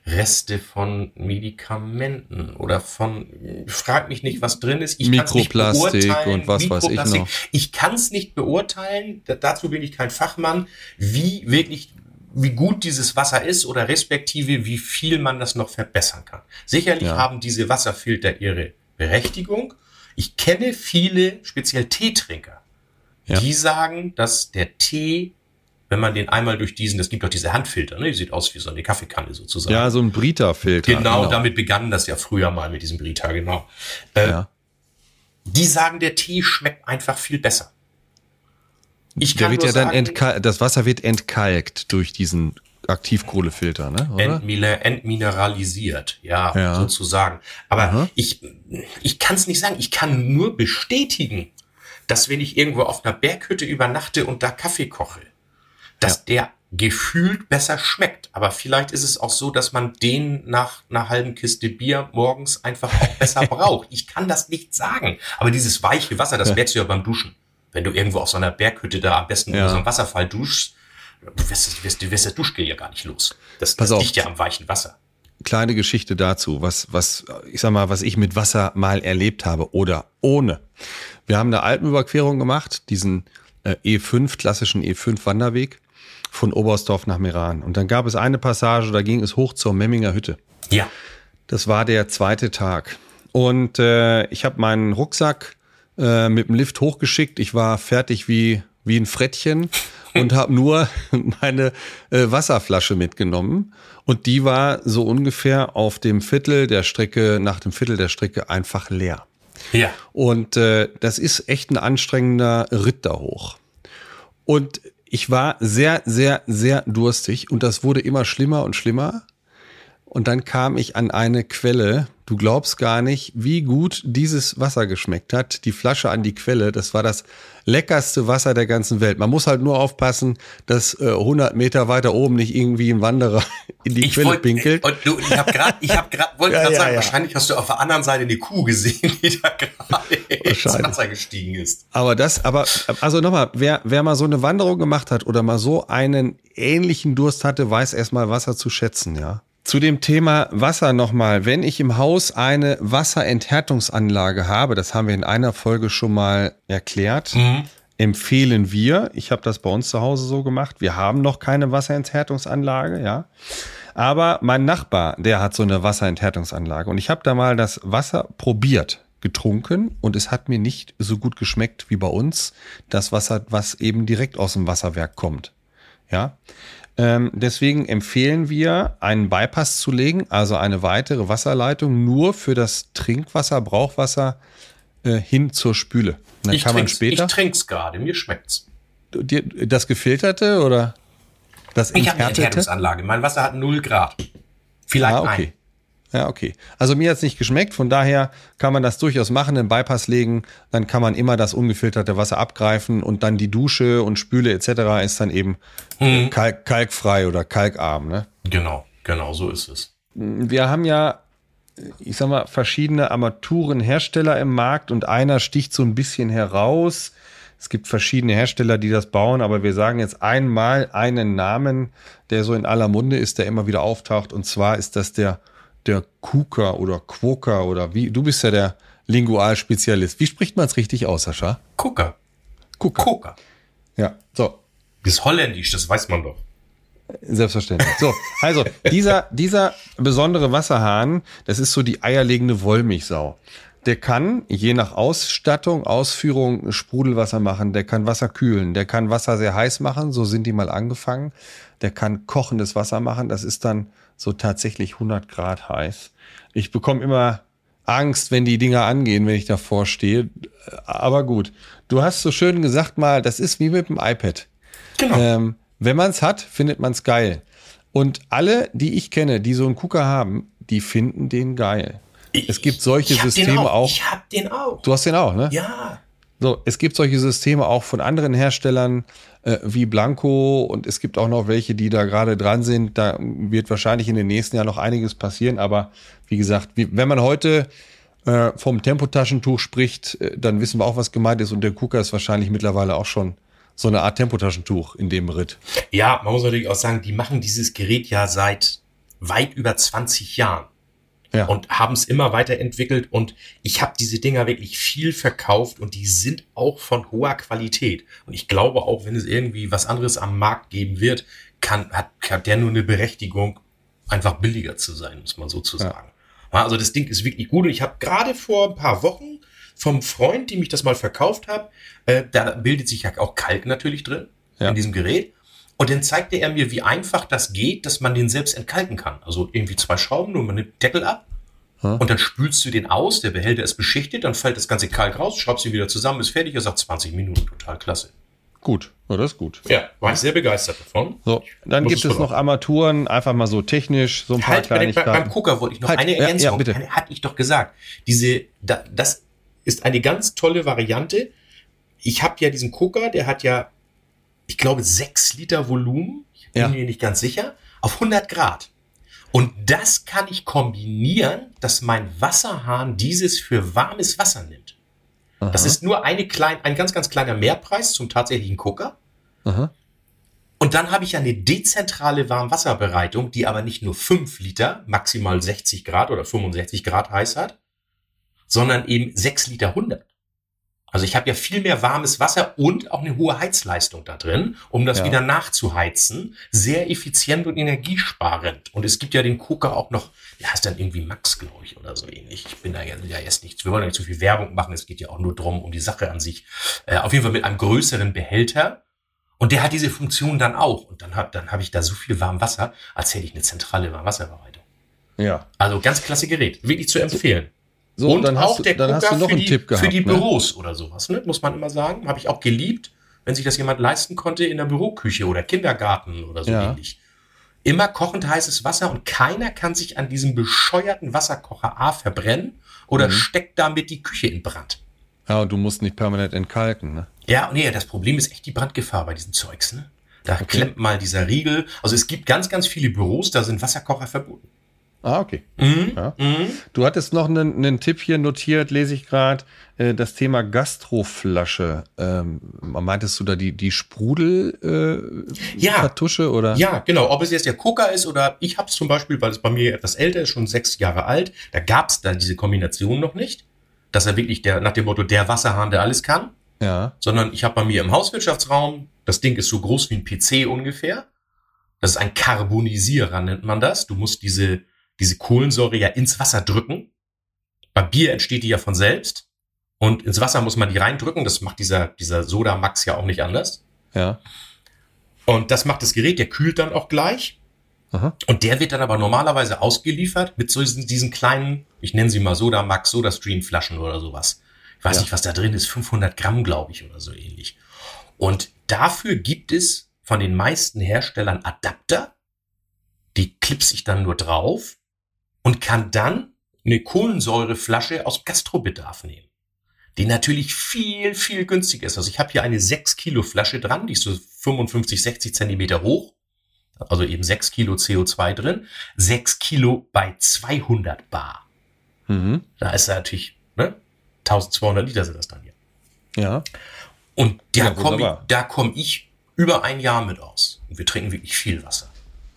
S4: Reste von Medikamenten oder von, frag mich nicht, was drin ist.
S3: Ich Mikroplastik und was weiß ich noch.
S4: Ich kann es nicht beurteilen, dazu bin ich kein Fachmann, wie wirklich wie gut dieses Wasser ist oder respektive wie viel man das noch verbessern kann. Sicherlich ja. haben diese Wasserfilter ihre Berechtigung. Ich kenne viele, speziell Teetrinker, ja. die sagen, dass der Tee, wenn man den einmal durch diesen, das gibt doch diese Handfilter, ne? die sieht aus wie so eine Kaffeekanne sozusagen.
S3: Ja, so ein Brita-Filter.
S4: Genau, genau, damit begann das ja früher mal mit diesem Brita, genau. Äh, ja. Die sagen, der Tee schmeckt einfach viel besser.
S3: Ich kann Der wird ja dann sagen, das Wasser wird entkalkt durch diesen Aktivkohlefilter, ne?
S4: Oder? entmineralisiert, ja, ja, sozusagen. Aber Aha. ich, ich kann es nicht sagen. Ich kann nur bestätigen, dass wenn ich irgendwo auf einer Berghütte übernachte und da Kaffee koche, dass ja. der gefühlt besser schmeckt. Aber vielleicht ist es auch so, dass man den nach einer halben Kiste Bier morgens einfach auch besser braucht. Ich kann das nicht sagen. Aber dieses weiche Wasser, das merkst du ja beim Duschen wenn du irgendwo auf so einer Berghütte da am besten ja. über so einem Wasserfall duschst, du wirst, du wirst, du wirst das Duschgel ja gar nicht los. Das, Pass das liegt ja am weichen Wasser.
S3: Kleine Geschichte dazu, was, was, ich sag mal, was ich mit Wasser mal erlebt habe oder ohne. Wir haben eine Alpenüberquerung gemacht, diesen äh, E5, klassischen E5 Wanderweg von Oberstdorf nach Meran. Und dann gab es eine Passage, da ging es hoch zur Memminger Hütte.
S4: Ja.
S3: Das war der zweite Tag. Und äh, ich habe meinen Rucksack äh, mit dem Lift hochgeschickt. Ich war fertig wie, wie ein Frettchen und habe nur meine äh, Wasserflasche mitgenommen. Und die war so ungefähr auf dem Viertel der Strecke, nach dem Viertel der Strecke einfach leer. Ja. Und äh, das ist echt ein anstrengender Ritt da hoch. Und ich war sehr, sehr, sehr durstig und das wurde immer schlimmer und schlimmer. Und dann kam ich an eine Quelle. Du glaubst gar nicht, wie gut dieses Wasser geschmeckt hat. Die Flasche an die Quelle, das war das leckerste Wasser der ganzen Welt. Man muss halt nur aufpassen, dass äh, 100 Meter weiter oben nicht irgendwie ein Wanderer in die ich Quelle wollt, pinkelt.
S4: Und du, ich habe gerade, ich habe gerade, wollte ja, gerade ja, sagen, ja. wahrscheinlich hast du auf der anderen Seite eine Kuh gesehen, die da gerade ins Wasser gestiegen ist.
S3: Aber das, aber also nochmal, wer wer mal so eine Wanderung gemacht hat oder mal so einen ähnlichen Durst hatte, weiß erstmal Wasser zu schätzen, ja. Zu dem Thema Wasser nochmal. Wenn ich im Haus eine Wasserenthärtungsanlage habe, das haben wir in einer Folge schon mal erklärt, mhm. empfehlen wir, ich habe das bei uns zu Hause so gemacht, wir haben noch keine Wasserenthärtungsanlage, ja. Aber mein Nachbar, der hat so eine Wasserenthärtungsanlage und ich habe da mal das Wasser probiert, getrunken und es hat mir nicht so gut geschmeckt wie bei uns das Wasser, was eben direkt aus dem Wasserwerk kommt. Ja, ähm, deswegen empfehlen wir, einen Bypass zu legen, also eine weitere Wasserleitung nur für das Trinkwasser, Brauchwasser äh, hin zur Spüle.
S4: Dann ich kann man später. Ich trink's gerade, mir schmeckt's.
S3: Dir, das gefilterte oder das
S4: Ich habe eine Enthärtungsanlage. Mein Wasser hat 0 Grad. Vielleicht ah, okay. ein.
S3: Ja, okay. Also mir hat's nicht geschmeckt, von daher kann man das durchaus machen, einen Bypass legen, dann kann man immer das ungefilterte Wasser abgreifen und dann die Dusche und Spüle etc. ist dann eben mhm. kalk kalkfrei oder kalkarm. Ne?
S4: Genau, genau, so ist es.
S3: Wir haben ja, ich sag mal, verschiedene Armaturenhersteller im Markt und einer sticht so ein bisschen heraus. Es gibt verschiedene Hersteller, die das bauen, aber wir sagen jetzt einmal einen Namen, der so in aller Munde ist, der immer wieder auftaucht. Und zwar ist das der der Kuka oder Quoka oder wie? Du bist ja der Lingualspezialist. Wie spricht man es richtig aus, Sascha?
S4: Kuka.
S3: Kuka. Kuka. Ja, so.
S4: Das ist holländisch, das weiß man doch.
S3: Selbstverständlich. So, also dieser, dieser besondere Wasserhahn, das ist so die eierlegende Wollmilchsau. Der kann je nach Ausstattung, Ausführung Sprudelwasser machen, der kann Wasser kühlen, der kann Wasser sehr heiß machen, so sind die mal angefangen. Der kann kochendes Wasser machen, das ist dann so tatsächlich 100 Grad heiß. Ich bekomme immer Angst, wenn die Dinger angehen, wenn ich davor stehe. Aber gut, du hast so schön gesagt mal, das ist wie mit dem iPad. Genau. Ähm, wenn man es hat, findet man es geil. Und alle, die ich kenne, die so einen Cooker haben, die finden den geil. Es gibt solche Systeme auch. auch.
S4: Ich hab den auch.
S3: Du hast den auch, ne?
S4: Ja.
S3: So, es gibt solche Systeme auch von anderen Herstellern äh, wie Blanco und es gibt auch noch welche, die da gerade dran sind. Da wird wahrscheinlich in den nächsten Jahren noch einiges passieren. Aber wie gesagt, wie, wenn man heute äh, vom Tempotaschentuch spricht, äh, dann wissen wir auch, was gemeint ist. Und der Kuka ist wahrscheinlich mittlerweile auch schon so eine Art Tempotaschentuch in dem Ritt.
S4: Ja, man muss natürlich auch sagen, die machen dieses Gerät ja seit weit über 20 Jahren ja. und haben es immer weiterentwickelt und ich habe diese Dinger wirklich viel verkauft und die sind auch von hoher Qualität. Und ich glaube auch, wenn es irgendwie was anderes am Markt geben wird, kann, hat, hat der nur eine Berechtigung, einfach billiger zu sein, muss man so zu sagen. Ja. Also das Ding ist wirklich gut und ich habe gerade vor ein paar Wochen vom Freund, dem ich das mal verkauft habe, äh, da bildet sich ja auch Kalk natürlich drin ja. in diesem Gerät. Und dann zeigte er mir, wie einfach das geht, dass man den selbst entkalken kann. Also irgendwie zwei Schrauben, nur man nimmt Deckel ab hm? und dann spülst du den aus, der Behälter ist beschichtet, dann fällt das ganze Kalk raus, schraubst ihn wieder zusammen, ist fertig, er sagt 20 Minuten, total klasse.
S3: Gut, ja, das ist gut.
S4: Ja, war ich sehr begeistert davon.
S3: So, dann gibt es noch Armaturen, einfach mal so technisch, so ein paar halt, Kleinigkeiten.
S4: Beim Gucker wollte ich noch halt, eine Ergänzung, ja, ja, hatte ich doch gesagt. Diese, da, das ist eine ganz tolle Variante. Ich habe ja diesen Gucker, der hat ja ich glaube, sechs Liter Volumen. Ich bin ja. mir nicht ganz sicher. Auf 100 Grad. Und das kann ich kombinieren, dass mein Wasserhahn dieses für warmes Wasser nimmt. Aha. Das ist nur eine klein, ein ganz, ganz kleiner Mehrpreis zum tatsächlichen Gucker. Aha. Und dann habe ich eine dezentrale Warmwasserbereitung, die aber nicht nur 5 Liter, maximal 60 Grad oder 65 Grad heiß hat, sondern eben 6 Liter 100. Also ich habe ja viel mehr warmes Wasser und auch eine hohe Heizleistung da drin, um das ja. wieder nachzuheizen. Sehr effizient und energiesparend. Und es gibt ja den Cooker auch noch, der heißt dann irgendwie Max, glaube ich, oder so ähnlich. Ich bin da ja, ja erst nicht, wir wollen ja nicht zu viel Werbung machen, es geht ja auch nur drum, um die Sache an sich. Äh, auf jeden Fall mit einem größeren Behälter. Und der hat diese Funktion dann auch. Und dann habe dann hab ich da so viel warm Wasser, als hätte ich eine zentrale Warmwasserbereitung. Ja. Also ganz klasse Gerät. Wirklich zu empfehlen. So, und dann auch du, der dann hast du noch einen die, Tipp gehabt, für die ne? Büros oder sowas, ne? muss man immer sagen. Habe ich auch geliebt, wenn sich das jemand leisten konnte in der Büroküche oder Kindergarten oder so ja. ähnlich. Immer kochend heißes Wasser und keiner kann sich an diesem bescheuerten Wasserkocher A verbrennen oder mhm. steckt damit die Küche in Brand.
S3: Ja, und du musst nicht permanent entkalken, ne?
S4: Ja, nee, das Problem ist echt die Brandgefahr bei diesem Zeugs, ne? Da okay. klemmt mal dieser Riegel. Also es gibt ganz, ganz viele Büros, da sind Wasserkocher verboten.
S3: Ah, okay. Mhm. Ja. Mhm. Du hattest noch einen, einen, Tipp hier notiert, lese ich gerade, äh, das Thema Gastroflasche. Ähm, meintest du da die, die Sprudel äh,
S4: ja.
S3: Kartusche oder?
S4: Ja, genau. Ob es jetzt der Coca ist oder ich habe es zum Beispiel, weil es bei mir etwas älter ist, schon sechs Jahre alt, da gab es dann diese Kombination noch nicht, dass er wirklich der nach dem Motto der Wasserhahn, der alles kann.
S3: Ja.
S4: Sondern ich habe bei mir im Hauswirtschaftsraum, das Ding ist so groß wie ein PC ungefähr. Das ist ein Carbonisierer, nennt man das. Du musst diese diese Kohlensäure ja ins Wasser drücken. Bei Bier entsteht die ja von selbst. Und ins Wasser muss man die reindrücken. Das macht dieser, dieser Soda Max ja auch nicht anders.
S3: Ja.
S4: Und das macht das Gerät, der kühlt dann auch gleich. Aha. Und der wird dann aber normalerweise ausgeliefert mit so diesen, diesen kleinen, ich nenne sie mal Soda Max, Soda Stream Flaschen oder sowas. Ich weiß ja. nicht, was da drin ist, 500 Gramm, glaube ich, oder so ähnlich. Und dafür gibt es von den meisten Herstellern Adapter, die klipse ich dann nur drauf und kann dann eine Kohlensäureflasche aus Gastrobedarf nehmen, die natürlich viel, viel günstiger ist. Also ich habe hier eine 6 Kilo Flasche dran, die ist so 55, 60 Zentimeter hoch, also eben 6 Kilo CO2 drin, 6 Kilo bei 200 Bar. Mhm. Da ist natürlich, ne, 1200 Liter sind das dann hier.
S3: Ja.
S4: Und da ja, komme ich, komm ich über ein Jahr mit aus. Und wir trinken wirklich viel Wasser.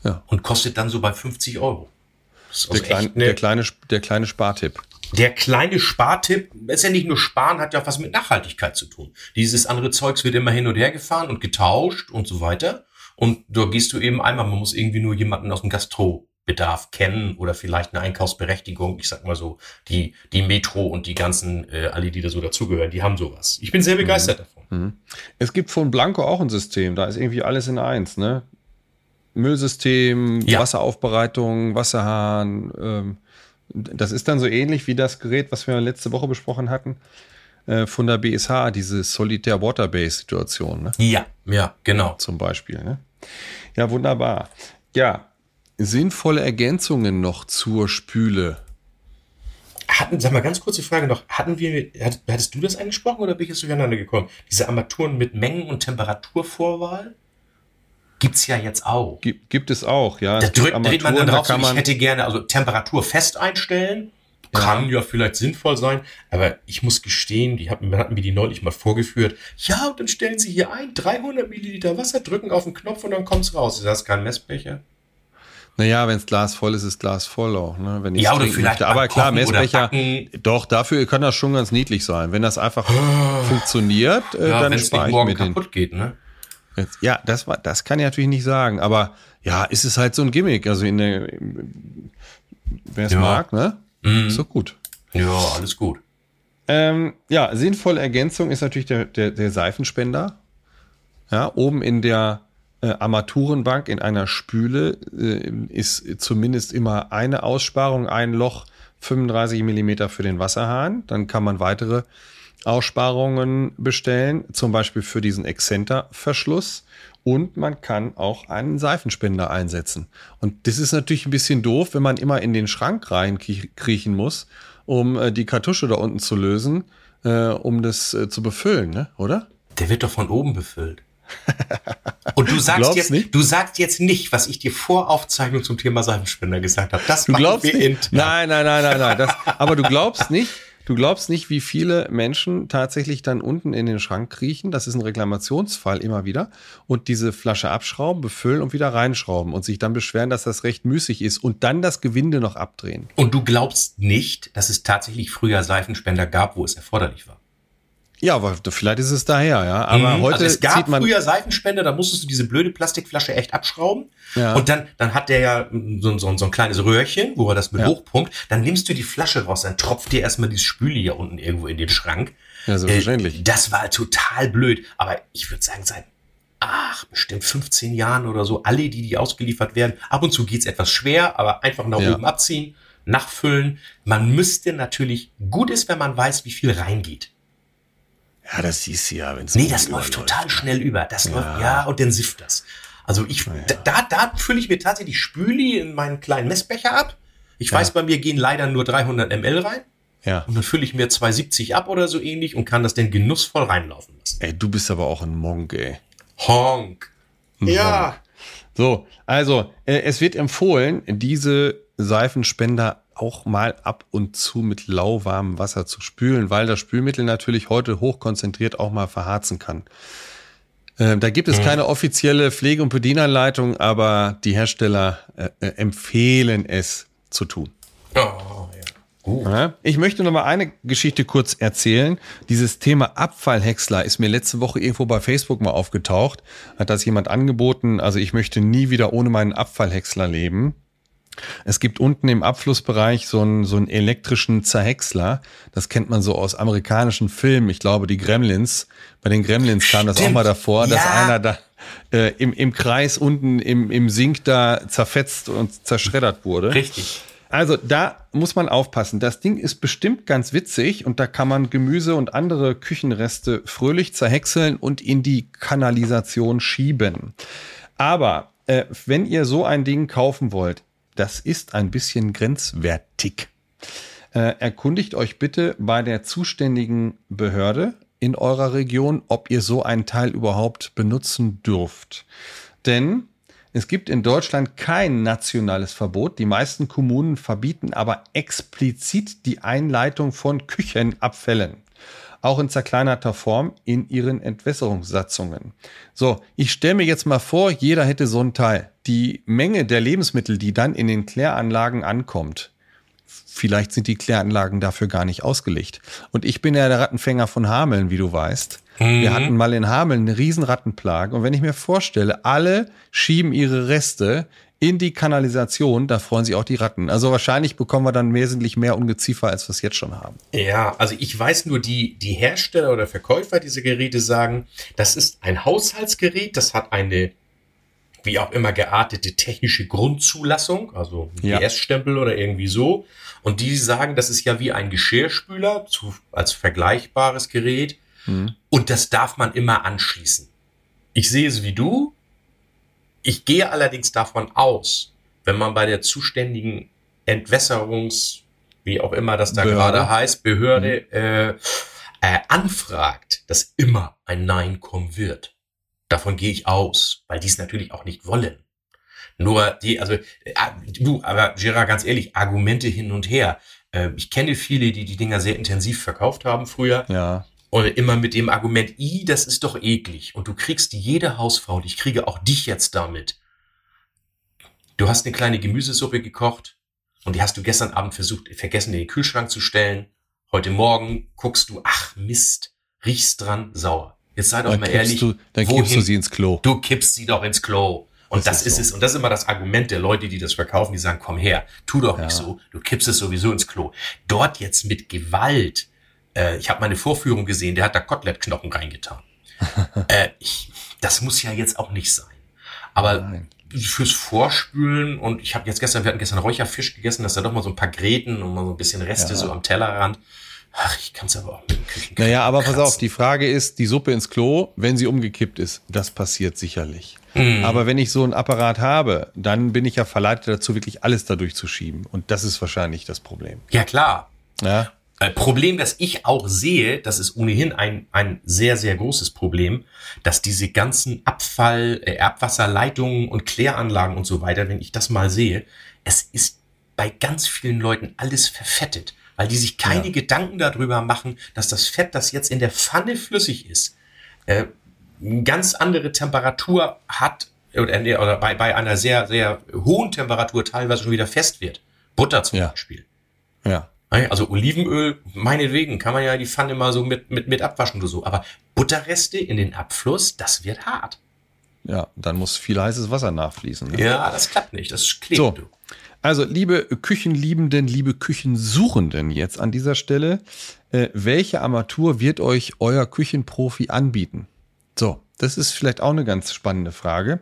S3: Ja.
S4: Und kostet dann so bei 50 Euro.
S3: Der, also klein, eine, der, kleine, der kleine Spartipp.
S4: Der kleine Spartipp, ist ja nicht nur Sparen, hat ja was mit Nachhaltigkeit zu tun. Dieses andere Zeugs wird immer hin und her gefahren und getauscht und so weiter. Und da gehst du eben einmal, man muss irgendwie nur jemanden aus dem Gastrobedarf kennen oder vielleicht eine Einkaufsberechtigung. Ich sag mal so, die, die Metro und die ganzen, äh, alle, die da so dazugehören, die haben sowas. Ich bin sehr begeistert mhm. davon.
S3: Mhm. Es gibt von Blanco auch ein System, da ist irgendwie alles in eins, ne? Müllsystem, ja. Wasseraufbereitung, Wasserhahn. Ähm, das ist dann so ähnlich wie das Gerät, was wir letzte Woche besprochen hatten äh, von der BSH, diese Solitär Waterbase Situation. Ne?
S4: Ja, ja, genau.
S3: Zum Beispiel. Ne? Ja, wunderbar. Ja, sinnvolle Ergänzungen noch zur Spüle.
S4: Hatten, sag mal ganz kurze Frage noch, hatten wir, hattest du das angesprochen oder bin ich jetzt durcheinander gekommen? Diese Armaturen mit Mengen- und Temperaturvorwahl? Gibt's ja jetzt auch.
S3: Gibt, gibt es auch, ja.
S4: Da drückt, dreht man dann drauf, da so, ich hätte gerne, also Temperatur fest einstellen. Kann ja. vielleicht sinnvoll sein, aber ich muss gestehen, die hatten, hatten mir die neulich mal vorgeführt. Ja, und dann stellen sie hier ein, 300 Milliliter Wasser, drücken auf den Knopf und dann kommt's raus. Ist das kein Messbecher?
S3: Naja, wenn es Glas voll ist, ist Glas voll auch. Ne? Wenn
S4: ja, oder vielleicht.
S3: Aber klar, Messbecher, doch, dafür kann das schon ganz niedlich sein. Wenn das einfach funktioniert, äh, ja, dann spare ich mir den. kaputt
S4: geht, ne?
S3: Jetzt, ja, das war, das kann ich natürlich nicht sagen, aber ja, ist es halt so ein Gimmick. Also in der, wer es ja. mag, ne? Mhm. Ist doch gut.
S4: Ja, alles gut.
S3: Ähm, ja, sinnvolle Ergänzung ist natürlich der, der, der Seifenspender. Ja, oben in der äh, Armaturenbank in einer Spüle äh, ist zumindest immer eine Aussparung, ein Loch 35 Millimeter für den Wasserhahn. Dann kann man weitere Aussparungen bestellen, zum Beispiel für diesen Exzenter-Verschluss. Und man kann auch einen Seifenspender einsetzen. Und das ist natürlich ein bisschen doof, wenn man immer in den Schrank reinkriechen muss, um äh, die Kartusche da unten zu lösen, äh, um das äh, zu befüllen, ne? oder?
S4: Der wird doch von oben befüllt. Und du sagst jetzt, nicht? du sagst jetzt nicht, was ich dir vor Aufzeichnung zum Thema Seifenspender gesagt habe. Das
S3: du glaubst nicht? Nein, nein, nein, nein, nein. Das, aber du glaubst nicht, Du glaubst nicht, wie viele Menschen tatsächlich dann unten in den Schrank kriechen. Das ist ein Reklamationsfall immer wieder. Und diese Flasche abschrauben, befüllen und wieder reinschrauben und sich dann beschweren, dass das recht müßig ist und dann das Gewinde noch abdrehen.
S4: Und du glaubst nicht, dass es tatsächlich früher Seifenspender gab, wo es erforderlich war.
S3: Ja, aber vielleicht ist es daher, ja. Aber mhm. heute also
S4: es gab früher Seifenspender, da musstest du diese blöde Plastikflasche echt abschrauben. Ja. Und dann, dann hat der ja so, so, so ein kleines Röhrchen, wo er das mit ja. hochpumpt. Dann nimmst du die Flasche raus, dann tropft dir erstmal dieses Spüli hier unten irgendwo in den Schrank.
S3: Ja, selbstverständlich.
S4: Äh, das war total blöd. Aber ich würde sagen, seit ach, bestimmt 15 Jahren oder so, alle, die die ausgeliefert werden. Ab und zu geht's etwas schwer, aber einfach nach ja. oben abziehen nachfüllen. Man müsste natürlich, gut ist, wenn man weiß, wie viel reingeht.
S3: Ja, das siehst du ja, wenn es
S4: Nee, das läuft total schnell über. Das ja. läuft, ja, und dann sifft das. Also ich, ja. da, da fülle ich mir tatsächlich Spüli in meinen kleinen Messbecher ab. Ich ja. weiß, bei mir gehen leider nur 300 ml rein. Ja. Und dann fülle ich mir 270 ab oder so ähnlich und kann das dann genussvoll reinlaufen lassen.
S3: Ey, du bist aber auch ein Monk, ey.
S4: Honk.
S3: Ein ja. Honk. So, also, äh, es wird empfohlen, diese Seifenspender auch mal ab und zu mit lauwarmem Wasser zu spülen, weil das Spülmittel natürlich heute hochkonzentriert auch mal verharzen kann. Äh, da gibt es mhm. keine offizielle Pflege- und Bedienanleitung, aber die Hersteller äh, äh empfehlen es zu tun. Oh, ja. Ich möchte noch mal eine Geschichte kurz erzählen. Dieses Thema Abfallhäcksler ist mir letzte Woche irgendwo bei Facebook mal aufgetaucht. Hat das jemand angeboten? Also ich möchte nie wieder ohne meinen Abfallhäcksler leben. Es gibt unten im Abflussbereich so einen, so einen elektrischen Zerhäcksler. Das kennt man so aus amerikanischen Filmen. Ich glaube, die Gremlins. Bei den Gremlins kam das auch mal davor, ja. dass einer da äh, im, im Kreis unten im, im Sink da zerfetzt und zerschreddert wurde.
S4: Richtig.
S3: Also da muss man aufpassen. Das Ding ist bestimmt ganz witzig und da kann man Gemüse und andere Küchenreste fröhlich zerhäckseln und in die Kanalisation schieben. Aber äh, wenn ihr so ein Ding kaufen wollt, das ist ein bisschen grenzwertig. Äh, erkundigt euch bitte bei der zuständigen Behörde in eurer Region, ob ihr so einen Teil überhaupt benutzen dürft. Denn es gibt in Deutschland kein nationales Verbot. Die meisten Kommunen verbieten aber explizit die Einleitung von Küchenabfällen auch in zerkleinerter Form in ihren Entwässerungssatzungen. So, ich stelle mir jetzt mal vor, jeder hätte so ein Teil. Die Menge der Lebensmittel, die dann in den Kläranlagen ankommt, vielleicht sind die Kläranlagen dafür gar nicht ausgelegt. Und ich bin ja der Rattenfänger von Hameln, wie du weißt. Mhm. Wir hatten mal in Hameln eine riesen Rattenplage. Und wenn ich mir vorstelle, alle schieben ihre Reste in die Kanalisation, da freuen sich auch die Ratten. Also wahrscheinlich bekommen wir dann wesentlich mehr Ungeziefer, als wir es jetzt schon haben.
S4: Ja, also ich weiß nur, die, die Hersteller oder Verkäufer dieser Geräte sagen, das ist ein Haushaltsgerät, das hat eine wie auch immer geartete technische Grundzulassung, also ja. GS-Stempel oder irgendwie so. Und die sagen, das ist ja wie ein Geschirrspüler zu, als vergleichbares Gerät. Mhm. Und das darf man immer anschließen. Ich sehe es wie du. Ich gehe allerdings davon aus, wenn man bei der zuständigen Entwässerungs, wie auch immer das da Behörde. gerade heißt, Behörde mhm. äh, äh, anfragt, dass immer ein Nein kommen wird. Davon gehe ich aus, weil die es natürlich auch nicht wollen. Nur die, also äh, du, aber Gerard, ganz ehrlich, Argumente hin und her. Äh, ich kenne viele, die die Dinger sehr intensiv verkauft haben früher.
S3: Ja.
S4: Und immer mit dem Argument, i, das ist doch eklig. Und du kriegst jede Hausfrau, und ich kriege auch dich jetzt damit. Du hast eine kleine Gemüsesuppe gekocht und die hast du gestern Abend versucht, vergessen, in den Kühlschrank zu stellen. Heute Morgen guckst du, ach Mist, riechst dran, sauer. Jetzt sei doch dann mal ehrlich.
S3: Du, dann wohin? kippst du sie ins Klo.
S4: Du kippst sie doch ins Klo. Und das, das ist, so. es. Und das ist immer das Argument der Leute, die das verkaufen, die sagen, komm her, tu doch nicht so, du kippst es sowieso ins Klo. Dort jetzt mit Gewalt äh, ich habe meine Vorführung gesehen, der hat da Kotelettknochen reingetan. äh, ich, das muss ja jetzt auch nicht sein. Aber Nein. fürs Vorspülen und ich habe jetzt gestern, wir hatten gestern Räucherfisch gegessen, dass da doch mal so ein paar Gräten und mal so ein bisschen Reste ja. so am Tellerrand. Ach, ich kann es aber auch mit dem Küchen.
S3: Naja, aber kratzen. pass auf, die Frage ist, die Suppe ins Klo, wenn sie umgekippt ist, das passiert sicherlich. Mhm. Aber wenn ich so ein Apparat habe, dann bin ich ja verleitet dazu, wirklich alles da durchzuschieben. Und das ist wahrscheinlich das Problem.
S4: Ja, klar. Ja. Äh, Problem, das ich auch sehe, das ist ohnehin ein, ein sehr, sehr großes Problem, dass diese ganzen Abfall, äh, Abwasserleitungen und Kläranlagen und so weiter, wenn ich das mal sehe, es ist bei ganz vielen Leuten alles verfettet, weil die sich keine ja. Gedanken darüber machen, dass das Fett, das jetzt in der Pfanne flüssig ist, äh, eine ganz andere Temperatur hat oder, oder bei, bei einer sehr, sehr hohen Temperatur teilweise schon wieder fest wird. Butter zum ja. Beispiel.
S3: Ja.
S4: Also Olivenöl, meinetwegen, kann man ja die Pfanne mal so mit, mit, mit abwaschen oder so. Aber Butterreste in den Abfluss, das wird hart.
S3: Ja, dann muss viel heißes Wasser nachfließen.
S4: Ne? Ja, das klappt nicht. Das klebt. So.
S3: Also, liebe Küchenliebenden, liebe Küchensuchenden, jetzt an dieser Stelle, äh, welche Armatur wird euch euer Küchenprofi anbieten? So, Das ist vielleicht auch eine ganz spannende Frage.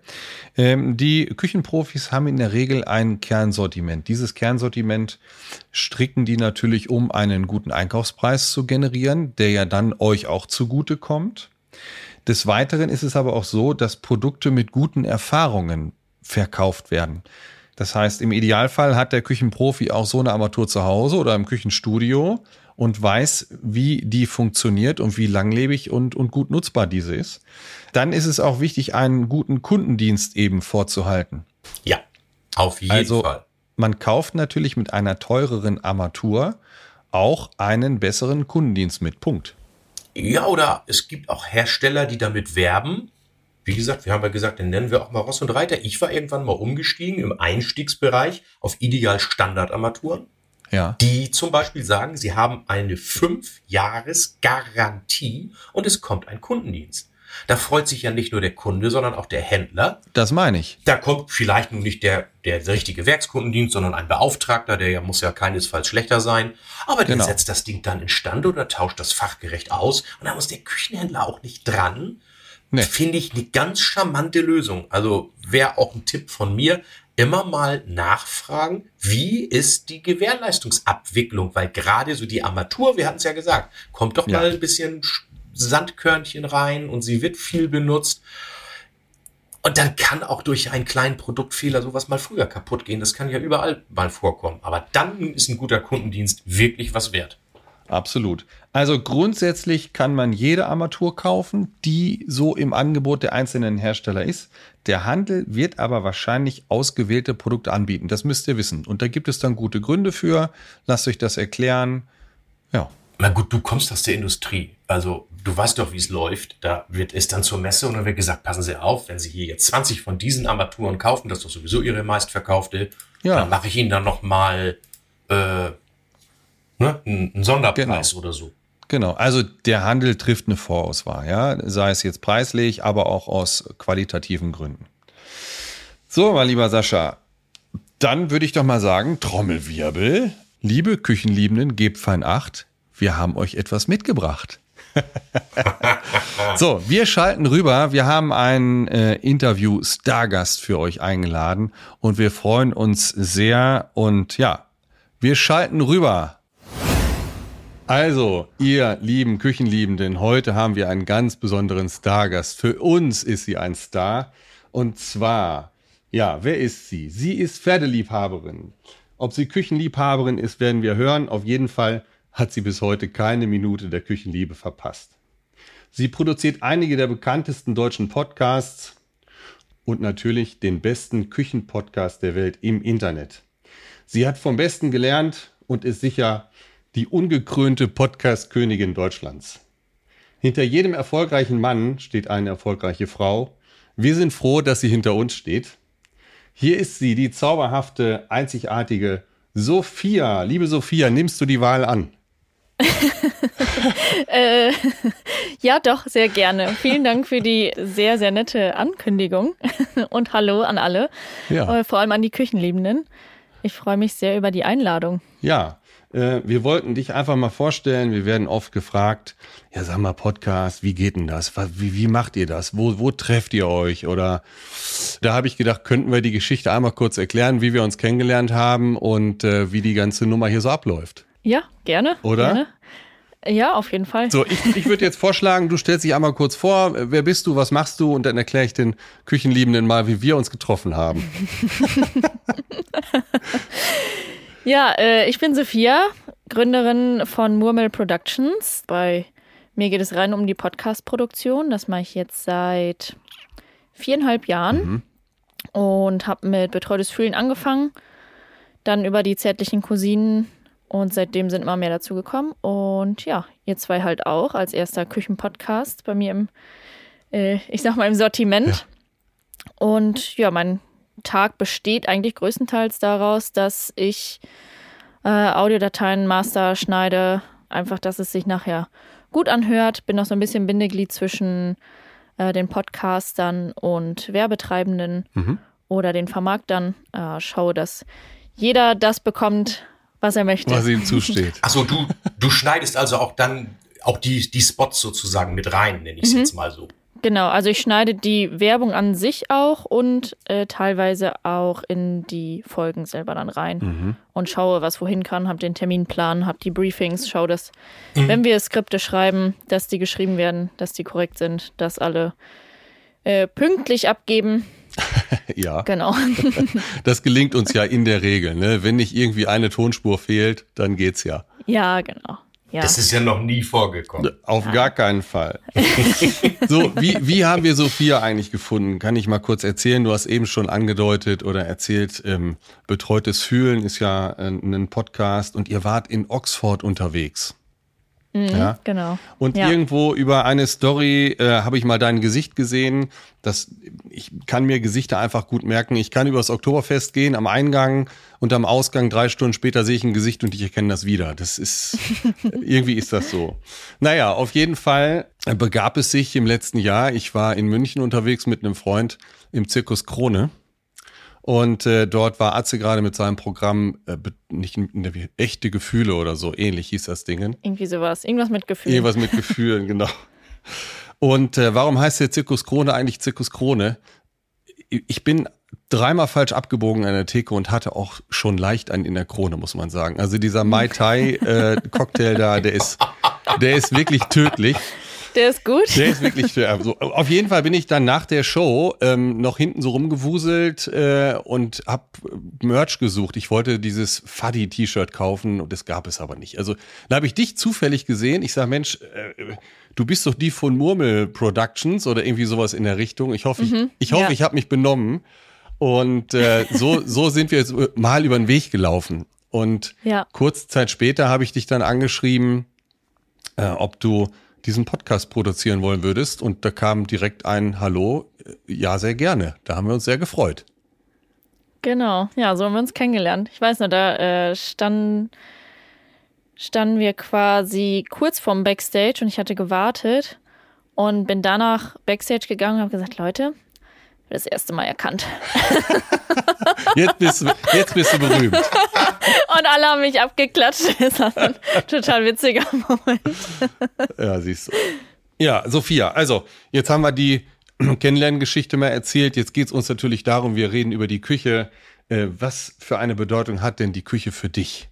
S3: Ähm, die Küchenprofis haben in der Regel ein Kernsortiment. Dieses Kernsortiment stricken die natürlich, um einen guten Einkaufspreis zu generieren, der ja dann euch auch zugute kommt. Des Weiteren ist es aber auch so, dass Produkte mit guten Erfahrungen verkauft werden. Das heißt, im Idealfall hat der Küchenprofi auch so eine Armatur zu Hause oder im Küchenstudio und weiß, wie die funktioniert und wie langlebig und, und gut nutzbar diese ist. Dann ist es auch wichtig, einen guten Kundendienst eben vorzuhalten.
S4: Ja, auf jeden
S3: also,
S4: Fall.
S3: Man kauft natürlich mit einer teureren Armatur auch einen besseren Kundendienst mit. Punkt.
S4: Ja, oder es gibt auch Hersteller, die damit werben. Wie gesagt, wir haben ja gesagt, den nennen wir auch mal Ross und Reiter. Ich war irgendwann mal umgestiegen im Einstiegsbereich auf ideal Standardarmaturen.
S3: Ja.
S4: Die zum Beispiel sagen, sie haben eine fünf Jahres Garantie und es kommt ein Kundendienst. Da freut sich ja nicht nur der Kunde, sondern auch der Händler.
S3: Das meine ich.
S4: Da kommt vielleicht nun nicht der, der richtige Werkskundendienst, sondern ein Beauftragter, der ja muss ja keinesfalls schlechter sein. Aber der
S3: Genau.
S4: setzt das Ding dann instand oder tauscht das fachgerecht aus. Und da muss der Küchenhändler auch nicht dran.
S3: Nee.
S4: Finde ich eine ganz charmante Lösung. Also wäre auch ein Tipp von mir, immer mal nachfragen, wie ist die Gewährleistungsabwicklung? Weil gerade so die Armatur, wir hatten es ja gesagt, kommt doch
S3: Ja.
S4: mal ein bisschen Sch- Sandkörnchen rein und sie wird viel benutzt. Und dann kann auch durch einen kleinen Produktfehler sowas mal früher kaputt gehen. Das kann ja überall mal vorkommen. Aber dann ist ein guter Kundendienst wirklich was wert.
S3: Absolut. Also grundsätzlich kann man jede Armatur kaufen, die so im Angebot der einzelnen Hersteller ist. Der Handel wird aber wahrscheinlich ausgewählte Produkte anbieten. Das müsst ihr wissen. Und da gibt es dann gute Gründe für. Lasst euch das erklären. Ja.
S4: Na gut, du kommst aus der Industrie. Also du weißt doch, wie es läuft. Da wird es dann zur Messe und dann wird gesagt, passen Sie auf, wenn Sie hier jetzt 20 von diesen Armaturen kaufen, das ist doch sowieso Ihre meistverkaufte,
S3: Ja.
S4: dann mache ich Ihnen dann noch mal äh, ne, einen einen Sonderpreis
S3: Genau.
S4: oder so.
S3: Genau, also der Handel trifft eine Vorauswahl, ja, sei es jetzt preislich, aber auch aus qualitativen Gründen. So, mein lieber Sascha, dann würde ich doch mal sagen, Trommelwirbel, liebe Küchenliebenden, gebt fein acht, wir haben euch etwas mitgebracht. so, wir schalten rüber. Wir haben einen äh, Interview-Stargast für euch eingeladen und wir freuen uns sehr. Und ja, wir schalten rüber. Also, ihr lieben Küchenliebenden, heute haben wir einen ganz besonderen Stargast. Für uns ist sie ein Star. Und zwar, ja, wer ist sie? Sie ist Pferdeliebhaberin. Ob sie Küchenliebhaberin ist, werden wir hören. Auf jeden Fall hat sie bis heute keine Minute der Küchenliebe verpasst. Sie produziert einige der bekanntesten deutschen Podcasts und natürlich den besten Küchenpodcast der Welt im Internet. Sie hat vom Besten gelernt und ist sicher die ungekrönte Podcast-Königin Deutschlands. Hinter jedem erfolgreichen Mann steht eine erfolgreiche Frau. Wir sind froh, dass sie hinter uns steht. Hier ist sie, die zauberhafte, einzigartige Sophia. Liebe Sophia, nimmst du die Wahl an?
S5: Äh, ja, doch, sehr gerne. Vielen Dank für die sehr, sehr nette Ankündigung. Und hallo an alle,
S3: Ja.
S5: äh, vor allem an die Küchenliebenden. Ich freue mich sehr über die Einladung.
S3: Ja, äh, wir wollten dich einfach mal vorstellen. Wir werden oft gefragt, ja, sag mal, Podcast, wie geht denn das? Wie, wie macht ihr das? Wo, wo trefft ihr euch? Oder da habe ich gedacht, könnten wir die Geschichte einmal kurz erklären, wie wir uns kennengelernt haben und äh, wie die ganze Nummer hier so abläuft.
S5: Ja, gerne.
S3: Oder?
S5: Gerne. Ja, auf jeden Fall.
S3: So, ich, ich würde jetzt vorschlagen, du stellst dich einmal kurz vor, wer bist du, was machst du und dann erkläre ich den Küchenliebenden mal, wie wir uns getroffen haben.
S5: Ja, äh, ich bin Sophia, Gründerin von Murmel Productions. Bei mir geht es rein um die Podcast-Produktion. Das mache ich jetzt seit viereinhalb Jahren und habe mit Betreutes Fühlen angefangen. Dann über die zärtlichen Cousinen und seitdem sind immer mehr dazu gekommen. Und ja, ihr zwei halt auch als erster Küchenpodcast bei mir im, äh, ich sag mal, im Sortiment. Und ja, mein Tag besteht eigentlich größtenteils daraus, dass ich äh, Audiodateien master schneide, einfach, dass es sich nachher gut anhört. Bin noch so ein bisschen Bindeglied zwischen äh, den Podcastern und Werbetreibenden oder den Vermarktern. Äh, schaue, dass jeder das bekommt, was er möchte.
S3: Was ihm zusteht.
S4: Achso, du, du schneidest also auch dann auch die, die Spots sozusagen mit rein, nenne ich es
S5: Mhm.
S4: jetzt mal so.
S5: Genau, also ich schneide die Werbung an sich auch und äh, teilweise auch in die Folgen selber dann rein
S3: Mhm.
S5: und schaue, was wohin kann, habe den Terminplan, habe die Briefings, schaue, dass, wenn wir Skripte schreiben, dass die geschrieben werden, dass die korrekt sind, dass alle äh, pünktlich abgeben.
S3: Ja,
S5: Genau.
S3: das gelingt uns ja in der Regel. Ne? Wenn nicht irgendwie eine Tonspur fehlt, dann geht's ja.
S5: ja, genau. Ja.
S4: Das ist ja noch nie vorgekommen.
S3: Auf gar keinen Fall. so, wie, wie haben wir Sophia eigentlich gefunden? Kann ich mal kurz erzählen? Du hast eben schon angedeutet oder erzählt, ähm, Betreutes Fühlen ist ja äh, ein Podcast und ihr wart in Oxford unterwegs. Ja.
S5: genau.
S3: Und
S5: Ja.
S3: irgendwo über eine Story äh, habe ich mal dein Gesicht gesehen. Das, ich kann mir Gesichter einfach gut merken. Ich kann übers Oktoberfest gehen am Eingang und am Ausgang drei Stunden später sehe ich ein Gesicht und ich erkenne das wieder. Das ist, irgendwie ist das so. Naja, auf jeden Fall begab es sich im letzten Jahr. Ich war in München unterwegs mit einem Freund im Zirkus Krone. Und äh, dort war Atze gerade mit seinem Programm äh, nicht ne, echte Gefühle oder so, ähnlich hieß das Ding.
S5: Irgendwie sowas. Irgendwas mit Gefühl.
S3: Irgendwas mit Gefühlen, genau. Und äh, warum heißt der Zirkus Krone eigentlich Zirkus Krone? Ich bin dreimal falsch abgebogen an der Theke und hatte auch schon leicht einen in der Krone, muss man sagen. Also dieser Mai Tai äh, Cocktail da, der ist, der ist wirklich tödlich.
S5: Der ist gut.
S3: Der ist wirklich schwer. Also, auf jeden Fall bin ich dann nach der Show ähm, noch hinten so rumgewuselt äh, und hab Merch gesucht. Ich wollte dieses Fuddy-T-Shirt kaufen und das gab es aber nicht. Also da habe ich dich zufällig gesehen. Ich sage, Mensch, äh, du bist doch die von Murmel Productions oder irgendwie sowas in der Richtung. Ich hoffe, ich, ich, hoffe,
S5: ja.
S3: ich habe mich benommen. Und äh, so, so sind wir jetzt mal über den Weg gelaufen. Und
S5: Ja.
S3: kurze Zeit später habe ich dich dann angeschrieben, äh, ob du diesen Podcast produzieren wollen würdest. Und da kam direkt ein Hallo, ja, sehr gerne. Da haben wir uns sehr gefreut.
S5: Genau, ja, so haben wir uns kennengelernt. Ich weiß noch, da äh, standen, standen wir quasi kurz vorm Backstage und ich hatte gewartet und bin danach Backstage gegangen und habe gesagt, Leute, das erste Mal erkannt.
S3: Jetzt bist du, jetzt bist du berühmt.
S5: Und alle haben mich abgeklatscht. Das war ein total witziger Moment.
S3: Ja, siehst du. Ja, Sophia, also jetzt haben wir die Kennenlerngeschichte mal erzählt. Jetzt geht's uns natürlich darum, wir reden über die Küche. Äh, was für eine Bedeutung hat denn die Küche für dich?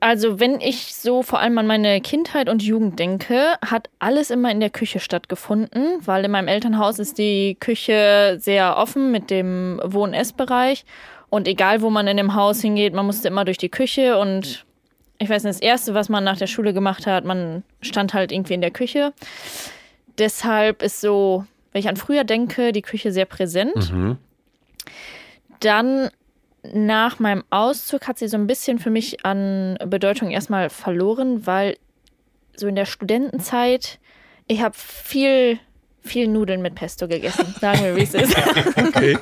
S5: Also, wenn ich so vor allem an meine Kindheit und Jugend denke, hat alles immer in der Küche stattgefunden, weil in meinem Elternhaus ist die Küche sehr offen mit dem Wohn-Ess-Bereich. Und egal, wo man in dem Haus hingeht, man musste immer durch die Küche. Und ich weiß nicht, das Erste, was man nach der Schule gemacht hat, man stand halt irgendwie in der Küche. Deshalb ist so, wenn ich an früher denke, die Küche sehr präsent. Dann nach meinem Auszug hat sie so ein bisschen für mich an Bedeutung erstmal verloren, weil so in der Studentenzeit, ich habe viel, viel Nudeln mit Pesto gegessen. Sagen wir, wie es ist.
S3: Okay.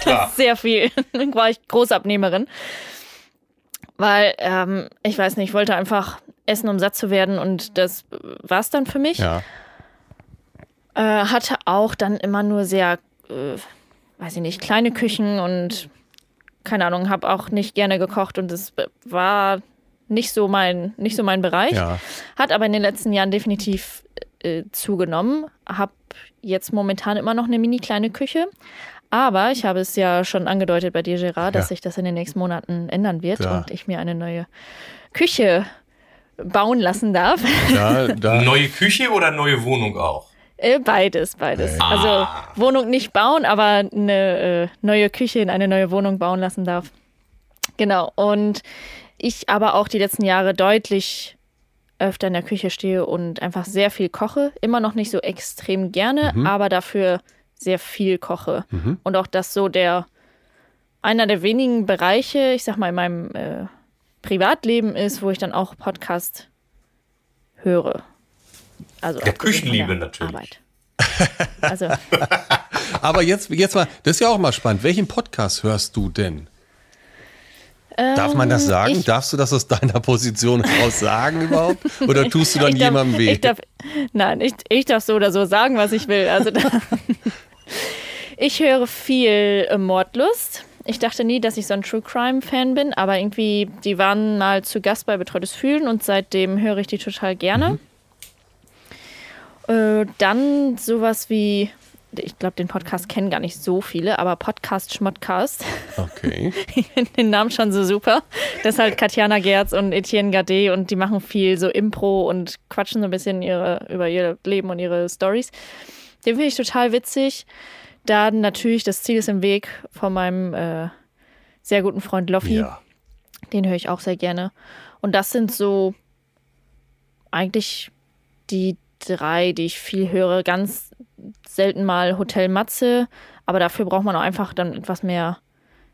S4: Klar.
S5: Sehr viel. Dann war ich Großabnehmerin. Weil, ähm, ich weiß nicht, ich wollte einfach essen, um satt zu werden und das war es dann für mich.
S3: Ja.
S5: Äh, hatte auch dann immer nur sehr, äh, weiß ich nicht, kleine Küchen und keine Ahnung, habe auch nicht gerne gekocht und es war nicht so mein, nicht so mein Bereich.
S3: Ja.
S5: Hat aber in den letzten Jahren definitiv äh, zugenommen. Hab jetzt momentan immer noch eine mini kleine Küche. Aber ich habe es ja schon angedeutet bei dir, Gerard, dass
S3: Ja.
S5: sich das in den nächsten Monaten ändern wird
S3: Ja.
S5: und ich mir eine neue Küche bauen lassen darf.
S3: Da, da,
S4: Neue Küche oder neue Wohnung auch?
S5: Äh, Beides, beides. Also Wohnung nicht bauen, aber eine äh, neue Küche in eine neue Wohnung bauen lassen darf. Genau. Und ich aber auch die letzten Jahre deutlich öfter in der Küche stehe und einfach sehr viel koche. Immer noch nicht so extrem gerne, aber dafür sehr viel koche. Und auch das so der einer der wenigen Bereiche, ich sag mal, in meinem äh, Privatleben ist, wo ich dann auch Podcast höre. Also
S4: Der Küchenliebe
S5: der
S4: natürlich.
S5: Arbeit. Also,
S3: aber jetzt, jetzt mal, das ist ja auch mal spannend. Welchen Podcast hörst du denn? Darf man das sagen?
S5: Ähm, ich-
S3: Darfst du das aus deiner Position heraus sagen überhaupt? Oder tust du dann
S5: darf-
S3: jemandem weh?
S5: Ich darf, nein, ich, ich darf so oder so sagen, was ich will. Also da, ich höre viel äh, Mordlust. Ich dachte nie, dass ich so ein True Crime Fan bin, aber irgendwie, die waren mal zu Gast bei Betreutes Fühlen und seitdem höre ich die total gerne. Äh, dann sowas wie, ich glaube, den Podcast kennen gar nicht so viele, aber Podcast Schmottcast.
S3: Okay.
S5: ich finde den Namen schon so super. Das ist halt Katjana Gerz und Etienne Gade und die machen viel so Impro und quatschen so ein bisschen ihre, über ihr Leben und ihre Stories. Den finde ich total witzig. Dann natürlich, das Ziel ist im Weg von meinem äh, sehr guten Freund Loffi.
S3: Ja.
S5: Den höre ich auch sehr gerne. Und das sind so eigentlich die drei, die ich viel höre. Ganz selten mal Hotel Matze, aber dafür braucht man auch einfach dann etwas mehr,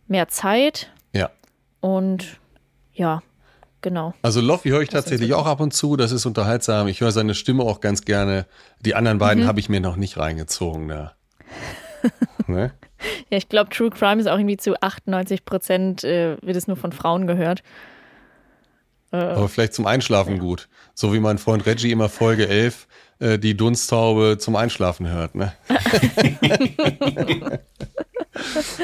S5: mehr Zeit.
S3: Ja.
S5: Und ja, genau.
S3: Also Loffi höre ich
S5: Das
S3: tatsächlich auch ab und zu, das ist unterhaltsam. Ich höre seine Stimme auch ganz gerne. Die anderen beiden
S5: Mhm.
S3: habe ich mir noch nicht reingezogen. Ne? ne?
S5: Ja, ich glaube, True Crime ist auch irgendwie zu 98 Prozent, äh, wird es nur von Frauen gehört. Äh,
S3: Aber vielleicht zum Einschlafen gut. So wie mein Freund Reggie immer Folge 11 äh, die Dunsttaube zum Einschlafen hört. Ne?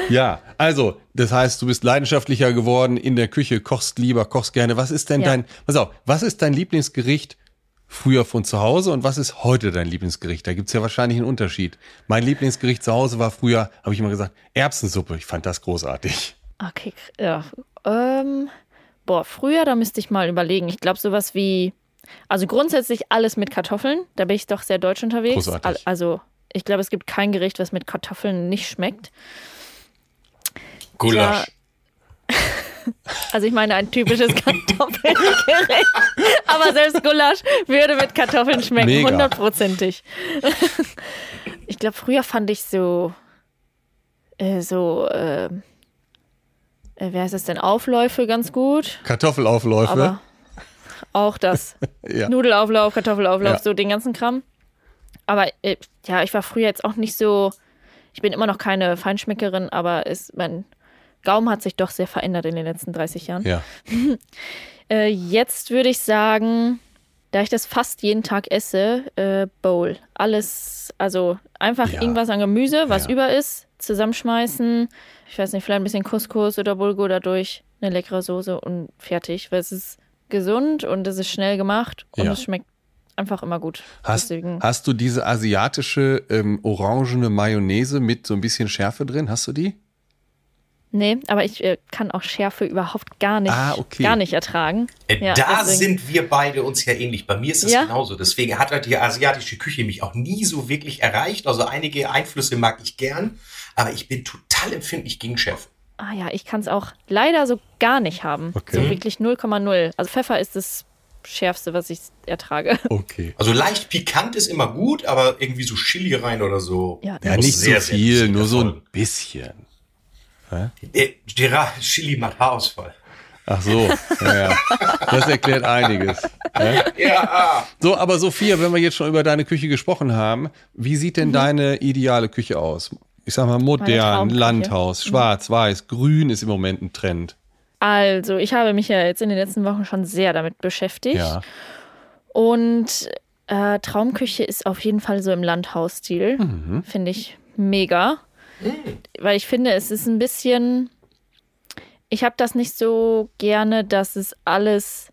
S3: ja, also, das heißt, du bist leidenschaftlicher geworden in der Küche, kochst lieber, kochst gerne. Was ist denn
S5: Ja.
S3: dein, pass auf, was ist dein Lieblingsgericht früher von zu Hause und was ist heute dein Lieblingsgericht? Da gibt's ja wahrscheinlich einen Unterschied. Mein Lieblingsgericht zu Hause war früher, habe ich immer gesagt, Erbsensuppe. Ich fand das großartig.
S5: Okay, ja. Ähm, boah, früher, da müsste ich mal überlegen. Ich glaube, sowas wie, also grundsätzlich alles mit Kartoffeln. Da bin ich doch sehr deutsch unterwegs.
S3: Großartig.
S5: Al- Also, ich glaube, es gibt kein Gericht, was mit Kartoffeln nicht schmeckt.
S4: Gulasch.
S5: Also, ich meine, ein typisches Kartoffelgericht. Aber selbst Gulasch würde mit Kartoffeln schmecken, hundertprozentig. Ich glaube, früher fand ich so, äh, so, äh, äh, wie heißt das denn, Aufläufe ganz gut.
S3: Kartoffelaufläufe.
S5: Aber auch das.
S3: ja.
S5: Nudelauflauf, Kartoffelauflauf,
S3: Ja.
S5: so den ganzen Kram. Aber äh, ja, ich war früher jetzt auch nicht so. Ich bin immer noch keine Feinschmeckerin, aber es, mein Gaumen hat sich doch sehr verändert in den letzten 30 Jahren.
S3: ja.
S5: Äh, jetzt würde ich sagen, da ich das fast jeden Tag esse, äh, Bowl. Alles, also einfach
S3: Ja.
S5: irgendwas an Gemüse, was
S3: Ja.
S5: über ist, zusammenschmeißen. Ich weiß nicht, vielleicht ein bisschen Couscous oder Bulgur dadurch, eine leckere Soße und fertig. Weil es ist gesund und es ist schnell gemacht und
S3: Ja.
S5: es schmeckt einfach immer gut.
S3: Hast,
S5: Deswegen,
S3: hast du diese asiatische ähm, orangene Mayonnaise mit so ein bisschen Schärfe drin? Hast du die?
S5: nee, aber ich äh, kann auch Schärfe überhaupt gar nicht,
S3: Ah, okay.
S5: gar nicht ertragen.
S4: Äh,
S5: Ja,
S4: da
S5: deswegen-
S4: sind wir beide uns ja ähnlich. Bei mir ist es
S5: Ja.
S4: genauso. Deswegen hat halt die asiatische Küche mich auch nie so wirklich erreicht. Also einige Einflüsse mag ich gern, aber ich bin total empfindlich gegen Schärfe.
S5: Ah ja, ich kann es auch leider so gar nicht haben.
S3: Okay.
S5: So wirklich 0,0. Also Pfeffer ist das Schärfste, was ich ertrage.
S3: Okay.
S4: Also leicht pikant ist immer gut, aber irgendwie so Chili rein oder so.
S5: Ja.
S3: Ja, nicht so
S4: sehr, sehr
S3: viel,
S4: bisschen
S3: nur so ein bisschen.
S4: Äh, Gerard, Chili macht Haarausfall.
S3: Ach so, ja, ja. Das erklärt einiges. Ja?
S4: Ja,
S3: So, aber Sophia, wenn wir jetzt schon über deine Küche gesprochen haben, wie sieht
S5: Mhm.
S3: denn deine ideale Küche aus? Ich sag mal modern,
S5: Traumküche. Mhm.
S3: Landhaus, schwarz, weiß, grün ist im Moment ein Trend.
S5: Also, ich habe mich ja jetzt in den letzten Wochen schon sehr damit beschäftigt.
S3: Ja.
S5: Und äh, Traumküche ist auf jeden Fall so im Landhausstil.
S3: Mhm.
S5: Finde ich mega. Weil ich finde, es ist ein bisschen. Ich habe das nicht so gerne, dass es alles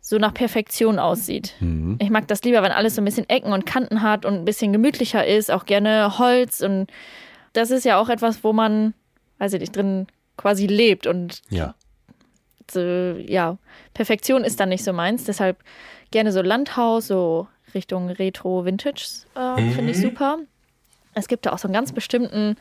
S5: so nach Perfektion aussieht.
S3: Mhm.
S5: Ich mag das lieber, wenn alles so ein bisschen Ecken und Kanten hat und ein bisschen gemütlicher ist, auch gerne Holz. Und das ist ja auch etwas, wo man, weiß ich nicht, drin quasi lebt. Und
S3: Ja.
S5: so, ja, Perfektion ist dann nicht so meins. Deshalb gerne so Landhaus, so Richtung Retro Vintage, äh, finde ich super. Es gibt da auch so einen ganz bestimmten,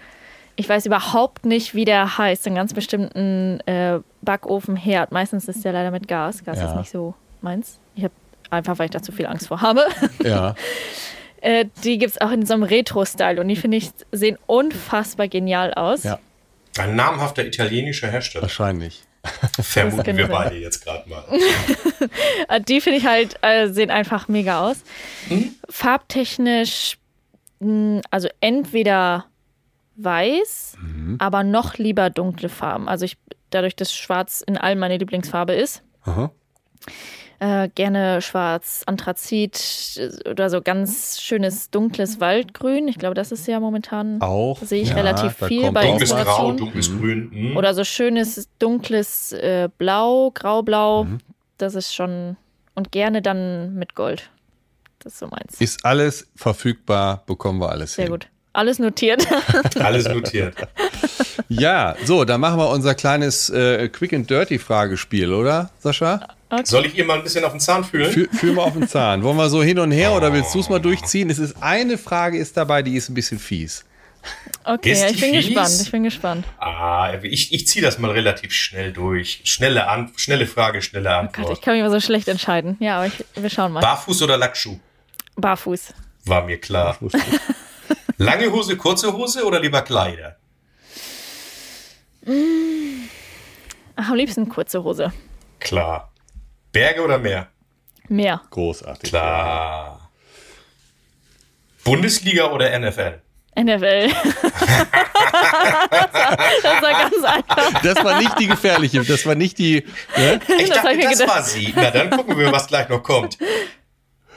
S5: ich weiß überhaupt nicht, wie der heißt, einen ganz bestimmten äh, Backofenherd. Meistens ist der leider mit Gas. Gas
S3: Ja.
S5: ist nicht so meins. Ich habe einfach, weil ich da zu viel Angst vor habe.
S3: Ja.
S5: äh, die gibt es auch in so einem Retro-Style und die finde ich sehen unfassbar genial aus.
S3: Ja.
S4: Ein namhafter italienischer Hersteller.
S3: Wahrscheinlich.
S4: Vermuten wir beide jetzt gerade mal.
S5: Die finde ich halt, äh, sehen einfach mega aus. Farbtechnisch, mh, also entweder weiß, aber noch lieber dunkle Farben. Also ich, dadurch, dass Schwarz in allem meine Lieblingsfarbe ist,
S3: Aha.
S5: Äh, gerne Schwarz, Anthrazit äh, oder so ganz schönes dunkles Waldgrün. Ich glaube, das ist ja momentan
S3: Auch.
S5: Sehe ich
S3: ja,
S5: relativ viel bei
S3: auch
S4: Dunkles. Grau, dunkles Grün. hm.
S5: Oder so schönes, dunkles äh, Blau, Graublau.
S3: Mhm.
S5: Das ist schon. Und gerne dann mit Gold. Das ist so meins.
S3: Ist alles verfügbar, bekommen wir alles
S5: Sehr
S3: hin.
S5: gut. Alles notiert.
S4: Alles notiert.
S3: Ja, so, dann machen wir unser kleines äh, Quick and Dirty Fragespiel, oder, Sascha?
S4: Soll ich ihr mal ein bisschen auf den Zahn fühlen?
S3: Fühl, fühl mal auf den Zahn. Wollen wir so hin und her oder willst du es mal durchziehen? Es ist eine Frage ist dabei, die ist ein bisschen fies.
S5: Okay, ich bin
S4: fies?
S5: gespannt. Ich bin gespannt.
S4: Ah, ich, ich ziehe das mal relativ schnell durch. Schnelle, An schnelle Frage, schnelle
S5: Oh Gott,
S4: Antwort.
S5: ich kann mich immer so schlecht entscheiden. Ja, aber ich, wir schauen mal.
S4: Barfuß oder Lackschuh?
S5: Barfuß.
S4: War mir klar. Lange Hose, kurze Hose oder lieber Kleider?
S5: Ach, am liebsten kurze Hose.
S4: Klar. Berge oder Meer?
S5: Mehr.
S3: Großartig.
S4: Klar. Bundesliga oder NFL?
S5: NFL. das war ganz einfach.
S3: Das war nicht die gefährliche, das war nicht die. Ne?
S4: Ich
S5: Das
S4: dachte, das
S5: gedacht.
S4: war sie. Na, dann gucken wir, was gleich noch kommt.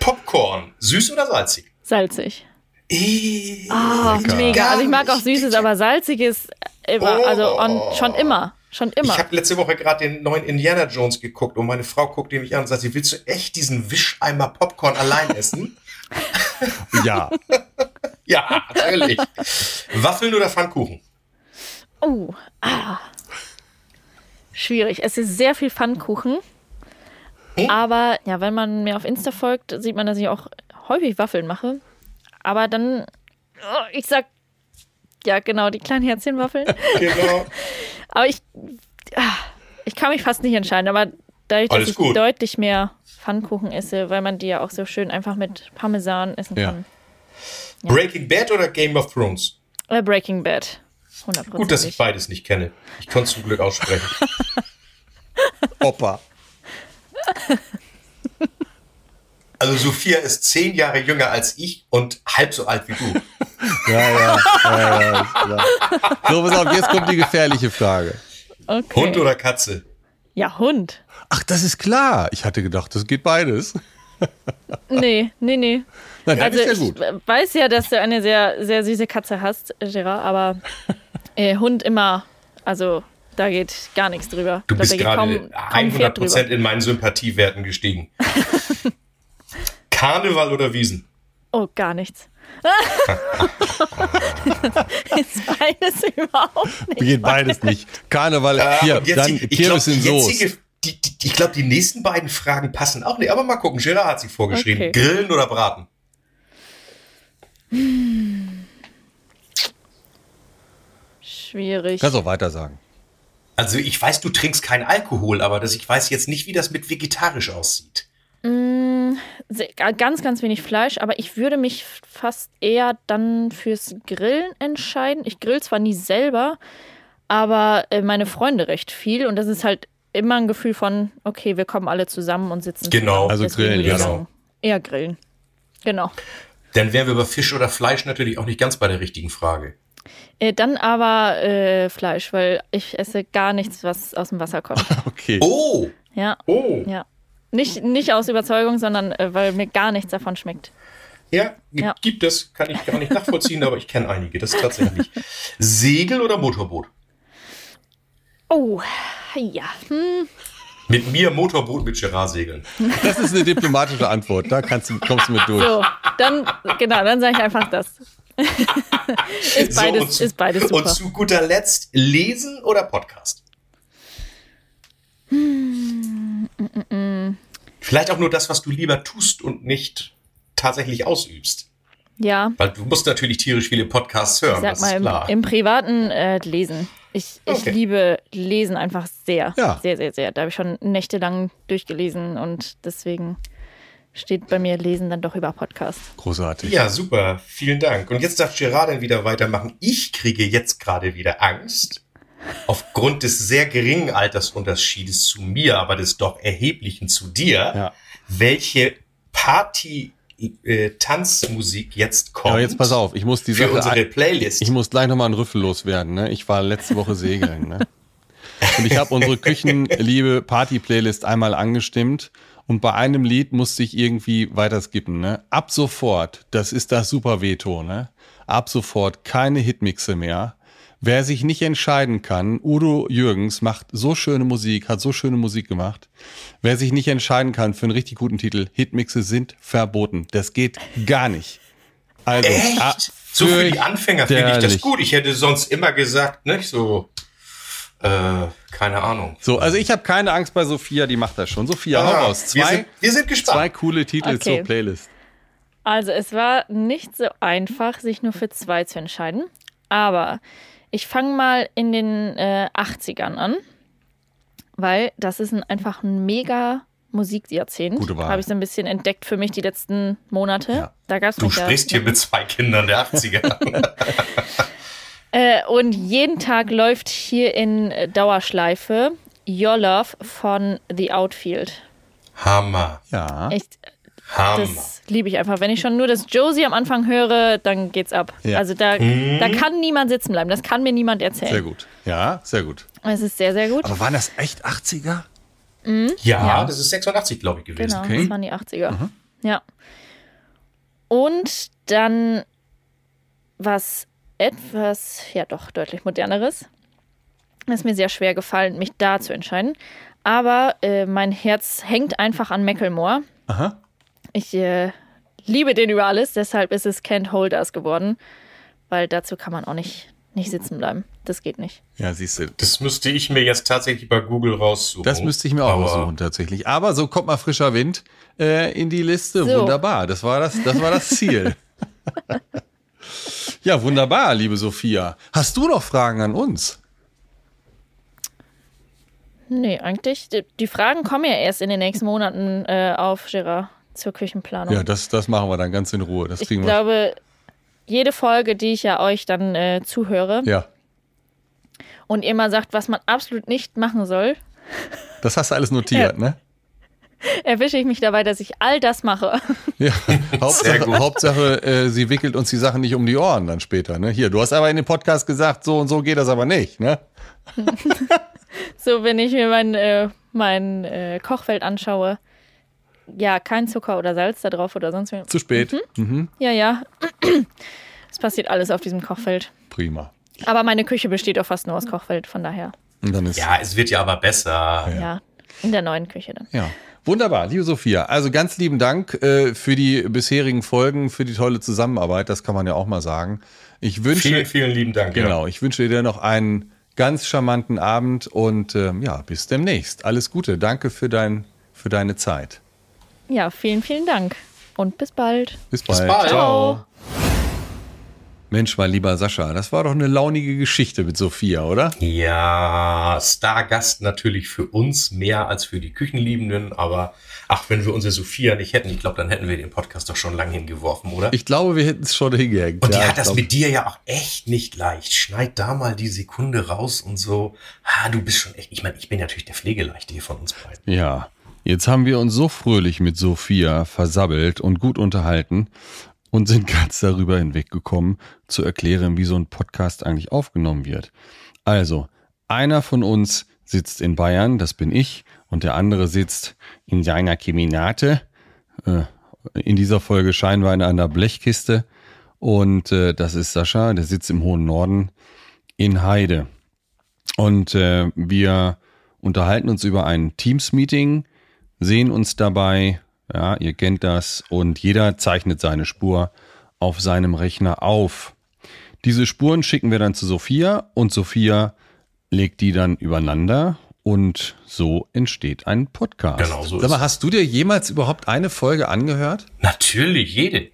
S4: Popcorn, süß oder salzig?
S5: Salzig.
S4: Eh,
S5: Oh, mega. Also ich mag auch. Süßes, aber Salziges immer.
S4: Oh.
S5: Also on, schon immer. Schon immer.
S4: Ich habe letzte Woche gerade den neuen Indiana Jones geguckt und meine Frau guckt mich an und sagt, sie willst du echt diesen Wischeimer Popcorn allein essen?
S3: Ja.
S4: ja, natürlich. Waffeln oder Pfannkuchen?
S5: Oh, ah. Schwierig. Es ist sehr viel Pfannkuchen.
S4: Hm?
S5: Aber ja, wenn man mir auf Insta folgt, sieht man, dass ich auch häufig Waffeln mache. Aber dann, oh, ich sag, ja, genau, die kleinen Herzchenwaffeln.
S4: Genau.
S5: Aber ich, ah, ich kann mich fast nicht entscheiden. Aber dadurch, dass ich
S4: gut.
S5: deutlich mehr Pfannkuchen esse, weil man die ja auch so schön einfach mit Parmesan essen
S3: Ja.
S5: kann.
S4: Breaking Bad oder Game of Thrones?
S5: Äh, Breaking Bad. 100%.
S4: Gut, dass ich beides nicht kenne. Ich konnte es zum Glück aussprechen.
S3: Opa.
S4: Also Sophia ist zehn Jahre jünger als ich und halb so alt wie du.
S3: Ja, ja. ja, ja, klar. so, pass auf, jetzt kommt die gefährliche Frage.
S5: okay.
S4: Hund oder Katze?
S5: Ja, Hund.
S3: Ach, das ist klar. Ich hatte gedacht, das geht beides.
S5: Nee, nee, nee.
S3: Nein,
S5: Also
S3: ist ja
S5: ich
S3: gut.
S5: weiß ja, dass du eine sehr, sehr süße Katze hast, Gerard, aber äh, Hund immer, also da geht gar nichts drüber.
S4: Du
S5: Ich
S4: bist gerade
S5: kaum, kaum Pferd
S4: 100%
S5: drüber.
S4: in meinen Sympathiewerten gestiegen. Karneval oder Wiesen?
S5: Oh, gar nichts. ist beides überhaupt nicht.
S3: Geht beides nicht. Karneval,
S4: Äh,
S3: hier,
S4: und jetzt
S3: dann
S4: ich
S3: Kirmes in Soße.
S4: die, die, ich glaube, die nächsten beiden Fragen passen auch nicht. Aber mal gucken. Gerard hat sie vorgeschrieben.
S5: Okay.
S4: Grillen oder Braten?
S5: Schwierig.
S3: Kannst auch weiter sagen.
S4: Also ich weiß, du trinkst keinen Alkohol, aber das, ich weiß jetzt nicht, wie das mit vegetarisch aussieht.
S5: Sehr- Ganz, ganz wenig Fleisch, aber ich würde mich fast eher dann fürs Grillen entscheiden. Ich grill zwar nie selber, aber äh, meine Freunde recht viel und das ist halt immer ein Gefühl von, okay, wir kommen alle zusammen und sitzen.
S4: Genau.
S5: zusammen.
S3: Also
S5: Deswegen
S3: grillen,
S4: genau.
S5: sagen, Eher grillen. Genau.
S4: Dann wären wir bei Fisch oder Fleisch natürlich auch nicht ganz bei der richtigen Frage.
S5: Äh, dann aber äh, Fleisch, weil ich esse gar nichts, was aus dem Wasser kommt.
S3: Okay.
S4: Oh,
S5: Ja,
S4: oh.
S5: ja. Nicht, nicht aus Überzeugung, sondern äh, weil mir gar nichts davon schmeckt.
S4: Ja, gi-
S5: Ja.
S4: gibt es, kann ich gar nicht nachvollziehen, aber ich kenne einige, das tatsächlich. Segel oder Motorboot?
S5: Oh, ja. Hm.
S4: Mit mir Motorboot mit Gerard segeln.
S3: Das ist eine diplomatische Antwort. Da kannst du, kommst du mit durch.
S5: So, dann, genau, dann sage ich einfach das. ist, beides,
S4: und zu,
S5: ist beides super.
S4: Und zu guter Letzt, lesen oder Podcast? Vielleicht auch nur das, was du lieber tust und nicht tatsächlich ausübst.
S5: ja,
S4: Weil du musst natürlich tierisch viele Podcasts hören,
S5: ich sag
S4: das
S5: mal,
S4: ist
S5: im,
S4: klar.
S5: im Privaten äh, lesen. Ich, ich
S4: Okay.
S5: liebe Lesen einfach sehr.
S3: Ja.
S5: Sehr, sehr, sehr. Da habe ich schon nächtelang durchgelesen und deswegen steht bei mir Lesen dann doch über Podcast.
S3: Großartig.
S4: ja, super, vielen Dank. Und jetzt darf Gerard dann wieder weitermachen. Ich kriege jetzt gerade wieder Angst. Aufgrund des sehr geringen Altersunterschiedes zu mir, aber des doch erheblichen zu dir,
S3: Ja.
S4: welche Party-Tanzmusik jetzt kommt.
S3: Aber jetzt pass auf, ich muss die
S4: Für
S3: Sache.
S4: unsere Playlist.
S3: Ich muss gleich nochmal einen Rüffel loswerden. Ne? Ich war letzte Woche segeln. Ne? Und ich habe unsere Küchenliebe Party-Playlist einmal angestimmt. Und bei einem Lied musste ich irgendwie weiter skippen. Ne? Ab sofort, das ist das Super Veto, ne? ab sofort keine Hitmixe mehr, Wer sich nicht entscheiden kann, Udo Jürgens macht so schöne Musik, hat so schöne Musik gemacht. Wer sich nicht entscheiden kann für einen richtig guten Titel, Hitmixe sind verboten. Das geht gar nicht. Also,
S4: Echt?
S3: ah,
S4: so für die Anfänger finde ich das gut. Ich hätte sonst immer gesagt, nicht so, äh, keine Ahnung.
S3: So, also ich habe keine Angst bei Sophia, die macht das schon. Sophia, hau
S4: Ah,
S3: raus.
S4: wir,
S3: Zwei,
S4: sind, wir sind gespannt.
S3: zwei coole Titel
S5: Okay.
S3: zur Playlist.
S5: Also es war nicht so einfach, sich nur für zwei zu entscheiden. Aber ich fange mal in den äh, 80ern an, weil das ist ein, einfach ein mega Musikjahrzehnt.
S3: Gute Wahl.
S5: Habe ich so ein bisschen entdeckt für mich die letzten Monate.
S3: Ja.
S5: Da gab's
S4: Du
S5: mich ja-
S4: sprichst hier mit zwei Kindern der 80er.
S5: Äh, und jeden Tag läuft hier in Dauerschleife Your Love von The Outfield.
S4: Hammer.
S3: Ja.
S5: Echt,
S4: Hammer.
S5: das liebe ich einfach. Wenn ich schon nur das Josie am Anfang höre, dann geht's ab.
S3: Ja.
S5: Also da, da kann niemand sitzen bleiben. Das kann mir niemand erzählen.
S3: Sehr gut. Ja, sehr gut.
S5: Es ist sehr, sehr gut.
S3: Aber waren das echt 80er?
S4: ja,
S5: Ja.
S4: das ist 86, glaube ich, gewesen.
S5: Genau,
S3: okay.
S5: das waren die 80er. Ja. Und dann was etwas, ja doch, deutlich moderneres. Es ist mir sehr schwer gefallen, mich da zu entscheiden. Aber äh, mein Herz hängt einfach an Macklemore.
S3: Aha.
S5: Ich äh, liebe den über alles, deshalb ist es Can't Hold Us geworden. Weil dazu kann man auch nicht, nicht sitzen bleiben. Das geht nicht.
S3: Ja, siehst du.
S4: Das müsste ich mir jetzt tatsächlich bei Google raussuchen.
S3: Das müsste ich mir auch
S4: Aber
S3: aussuchen tatsächlich. Aber so kommt mal frischer Wind äh, in die Liste.
S5: So.
S3: Wunderbar. Das war das, das war das Ziel. ja, wunderbar, liebe Sophia. Hast du noch Fragen an uns?
S5: Nee, eigentlich. Die, die Fragen kommen ja erst in den nächsten Monaten äh, auf, Gerard, zur Küchenplanung.
S3: Ja, das, das machen wir dann ganz in Ruhe. Das
S5: ich
S3: kriegen wir.
S5: glaube, jede Folge, die ich ja euch dann äh, zuhöre
S3: Ja,
S5: und ihr mal sagt, was man absolut nicht machen soll,
S3: das hast du alles notiert, ne?
S5: erwische ich mich dabei, dass ich all das mache.
S3: Ja.
S4: Sehr
S3: Hauptsache,
S4: gut.
S3: Hauptsache äh, sie wickelt uns die Sachen nicht um die Ohren dann später. Ne? Hier, du hast aber in dem Podcast gesagt, so und so geht das aber nicht. Ne?
S5: So, wenn ich mir mein, äh, mein äh, Kochfeld anschaue, ja, kein Zucker oder Salz da drauf oder sonst was.
S3: Zu spät. Mhm.
S5: Ja, ja. Es passiert alles auf diesem Kochfeld.
S3: Prima.
S5: Aber meine Küche besteht auch fast nur aus Kochfeld, von daher.
S3: Und dann ist
S4: Ja, es wird ja aber besser.
S5: Ja, in der neuen Küche dann.
S3: Ja. Wunderbar, liebe Sophia. Also ganz lieben Dank äh, für die bisherigen Folgen, für die tolle Zusammenarbeit. Das kann man ja auch mal sagen. Ich wünsche,
S4: Vielen, vielen lieben Dank.
S3: genau, ich wünsche dir noch einen ganz charmanten Abend und ähm, ja, bis demnächst. Alles Gute. Danke für dein, für deine Zeit.
S5: Ja, vielen, vielen Dank. Und bis bald.
S3: Bis bald.
S4: bald.
S5: Ciao.
S3: Mensch, mein lieber Sascha, das war doch eine launige Geschichte mit Sophia, oder?
S4: Ja, Stargast natürlich für uns mehr als für die Küchenliebenden, aber ach, wenn wir unsere Sophia nicht hätten, ich glaube, dann hätten wir den Podcast doch schon lange hingeworfen, oder?
S3: Ich glaube, wir hätten es schon hingehängt.
S4: und die
S3: Ja,
S4: hat
S3: ich
S4: das
S3: glaub-
S4: mit dir ja auch echt nicht leicht. Schneid da mal die Sekunde raus und so. Ah, du bist schon echt, ich meine, ich bin natürlich der Pflegeleichte hier von uns beiden.
S3: Ja, jetzt haben wir uns so fröhlich mit Sophia versabbelt und gut unterhalten und sind ganz darüber hinweggekommen, zu erklären, wie so ein Podcast eigentlich aufgenommen wird. Also, einer von uns sitzt in Bayern, das bin ich, und der andere sitzt in seiner Keminate. Äh, in dieser Folge scheinen wir in einer Blechkiste. Und äh, das ist Sascha, der sitzt im hohen Norden in Heide. Und äh, wir unterhalten uns über ein Teams-Meeting, sehen uns dabei, ja, ihr kennt das, und jeder zeichnet seine Spur auf seinem Rechner auf. Diese Spuren schicken wir dann zu Sophia und Sophia legt die dann übereinander und so entsteht ein Podcast.
S4: Genau, so
S3: Sag mal,
S4: ist
S3: hast du dir jemals überhaupt eine Folge angehört?
S4: Natürlich, jede.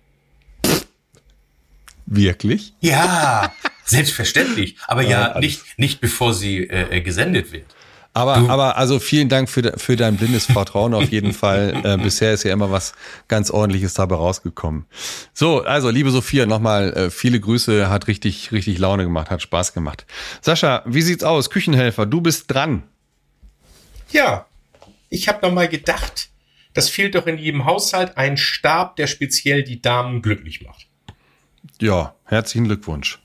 S3: Wirklich?
S4: Ja, selbstverständlich. Aber ja,
S3: alles.
S4: nicht, nicht bevor sie äh, äh, gesendet wird.
S3: Aber, aber also vielen Dank für, de- für dein blindes Vertrauen auf jeden Fall. Äh, bisher ist ja immer was ganz ordentliches dabei rausgekommen. So, also liebe Sophia, nochmal äh, viele Grüße, hat richtig, richtig Laune gemacht, hat Spaß gemacht. Sascha, wie sieht's aus? Küchenhelfer, du bist dran.
S4: Ja, ich habe noch mal gedacht, das fehlt doch in jedem Haushalt ein Stab, der speziell die Damen glücklich macht.
S3: Ja, herzlichen Glückwunsch.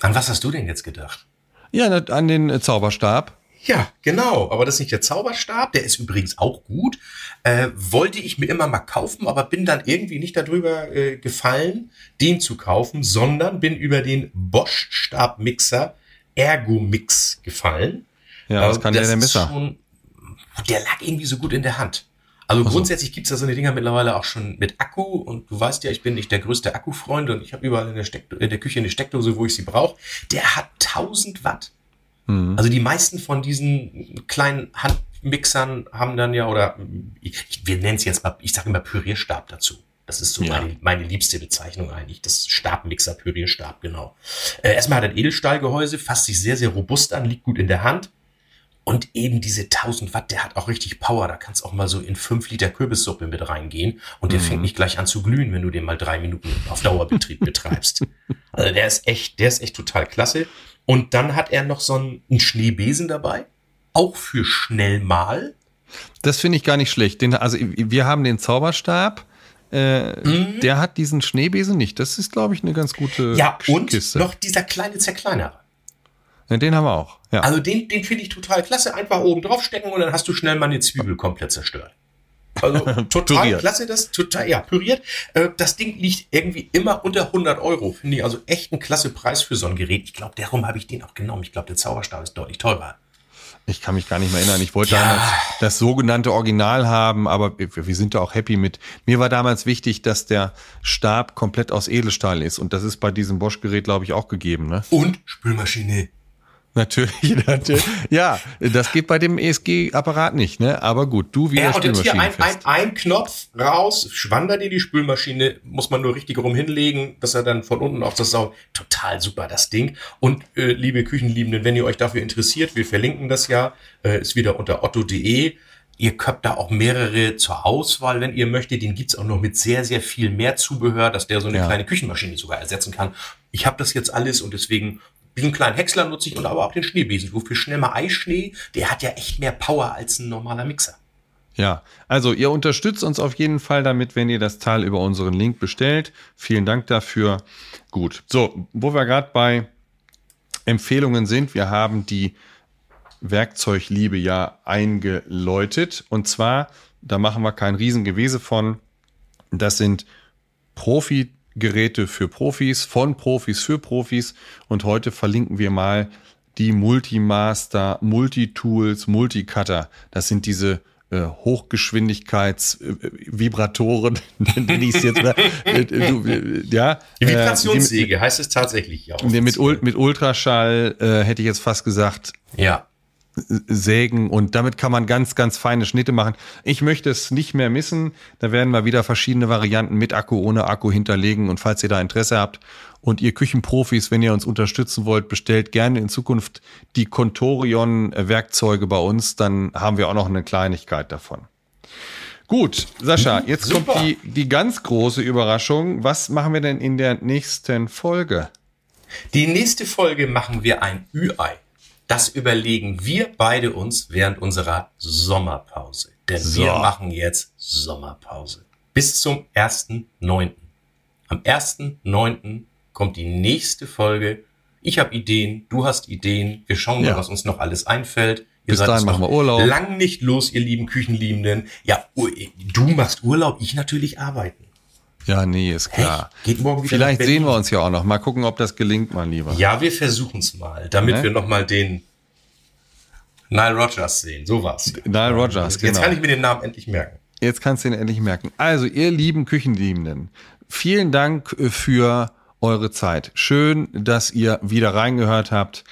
S4: An was hast du denn jetzt gedacht?
S3: Ja, an den Zauberstab.
S4: Ja, genau. Aber das ist nicht der Zauberstab. Der ist übrigens auch gut. Äh, wollte ich mir immer mal kaufen, aber bin dann irgendwie nicht darüber äh, gefallen, den zu kaufen, sondern bin über den Bosch Stabmixer Ergomix gefallen.
S3: Ja, was kann das der denn besser? Schon,
S4: der lag irgendwie so gut in der Hand. Also so. grundsätzlich gibt's da so eine Dinger mittlerweile auch schon mit Akku und du weißt ja, ich bin nicht der größte Akkufreund und ich habe überall in der, Steck in der Küche eine Steckdose, wo ich sie brauche. Der hat 1000 Watt. Mhm. Also die meisten von diesen kleinen Handmixern haben dann ja, oder ich, wir nennen es jetzt mal, ich sage immer Pürierstab dazu. Das ist so ja. meine, meine liebste Bezeichnung eigentlich. Das Stabmixer, Pürierstab, genau. Äh, erstmal hat er ein Edelstahlgehäuse, fasst sich sehr, sehr robust an, liegt gut in der Hand. Und eben diese 1000 Watt, der hat auch richtig Power. Da kannst auch mal so in 5 Liter Kürbissuppe mit reingehen. Und der mhm. fängt nicht gleich an zu glühen, wenn du den mal drei Minuten auf Dauerbetrieb betreibst. Also der ist echt, der ist echt total klasse. Und dann hat er noch so einen, einen Schneebesen dabei. Auch für schnell mal.
S3: Das finde ich gar nicht schlecht. Den, also wir haben den Zauberstab. Äh, mhm. Der hat diesen Schneebesen nicht. Das ist, glaube ich, eine ganz gute
S4: ja, und Kiste. noch dieser kleine Zerkleinerer.
S3: Ja, den haben wir auch. Ja.
S4: Also den, den finde ich total klasse. Einfach oben drauf stecken und dann hast du schnell mal eine Zwiebel komplett zerstört. Also total klasse, das total, ja, püriert. Äh, das Ding liegt irgendwie immer unter 100 Euro. Finde ich also echt ein klasse Preis für so ein Gerät. Ich glaube, darum habe ich den auch genommen. Ich glaube, der Zauberstab ist deutlich teurer.
S3: Ich kann mich gar nicht mehr erinnern. Ich wollte ja. damals das sogenannte Original haben, aber wir, wir sind da auch happy mit. Mir war damals wichtig, dass der Stab komplett aus Edelstahl ist. Und das ist bei diesem Bosch-Gerät, glaube ich, auch gegeben. Ne?
S4: Und Spülmaschine.
S3: Natürlich, natürlich. Ja, das geht bei dem ESG-Apparat nicht, ne? Aber gut, du wieder ja, und jetzt hier
S4: ein, ein, ein, Knopf raus, schwandert in die Spülmaschine, muss man nur richtig rum hinlegen, dass er dann von unten auf das Sau. Total super, das Ding. Und äh, liebe Küchenliebenden, wenn ihr euch dafür interessiert, wir verlinken das ja, äh, ist wieder unter otto.de. Ihr habt da auch mehrere zur Auswahl, wenn ihr möchtet. Den gibt's auch noch mit sehr, sehr viel mehr Zubehör, dass der so eine ja. kleine Küchenmaschine sogar ersetzen kann. Ich habe das jetzt alles und deswegen diesen kleinen Häcksler nutze ich und aber auch den Schneebesen. Wofür schnell mal Eischnee, der hat ja echt mehr Power als ein normaler Mixer.
S3: Ja, also ihr unterstützt uns auf jeden Fall damit, wenn ihr das Teil über unseren Link bestellt. Vielen Dank dafür. Gut, so, wo wir gerade bei Empfehlungen sind, wir haben die Werkzeugliebe ja eingeläutet. Und zwar, da machen wir kein Riesengewese von. Das sind Profi Geräte für Profis, von Profis für Profis. Und heute verlinken wir mal die Multimaster, Multitools, Multicutter. Das sind diese äh, Hochgeschwindigkeits-Vibratoren, äh, nenne ich es jetzt mal. Äh,
S4: äh, ja, die Vibrationssäge äh, heißt es tatsächlich
S3: ja. Mit, mit Ultraschall äh, hätte ich jetzt fast gesagt.
S4: Ja
S3: sägen und damit kann man ganz, ganz feine Schnitte machen. Ich möchte es nicht mehr missen. Da werden wir wieder verschiedene Varianten mit Akku, ohne Akku hinterlegen. Und falls ihr da Interesse habt und ihr Küchenprofis, wenn ihr uns unterstützen wollt, bestellt gerne in Zukunft die Contorion-Werkzeuge bei uns. Dann haben wir auch noch eine Kleinigkeit davon. Gut, Sascha, jetzt Super. kommt die, die ganz große Überraschung. Was machen wir denn in der nächsten Folge?
S4: Die nächste Folge machen wir ein Ü-Ei. Das überlegen wir beide uns während unserer Sommerpause. Denn so. wir machen jetzt Sommerpause. Bis zum 1.9. Am 1.9. kommt die nächste Folge. Ich habe Ideen, du hast Ideen. Wir schauen mal, ja. was uns noch alles einfällt.
S3: Ihr Bis dahin machen wir Urlaub.
S4: Lang nicht los, ihr lieben Küchenliebenden. Ja, du machst Urlaub, ich natürlich arbeiten.
S3: Ja, nee, ist klar. Hey, geht morgen wieder Vielleicht sehen wir uns ja auch noch. Mal gucken, ob das gelingt, mein Lieber.
S4: Ja, wir versuchen es mal, damit ne? wir noch mal den Nile Rogers sehen. So war's.
S3: Nile Rogers,
S4: Jetzt genau. kann ich mir den Namen endlich merken.
S3: Jetzt kannst du ihn endlich merken. Also, ihr lieben Küchenliebenden, vielen Dank äh, für eure Zeit. Schön, dass ihr wieder reingehört habt.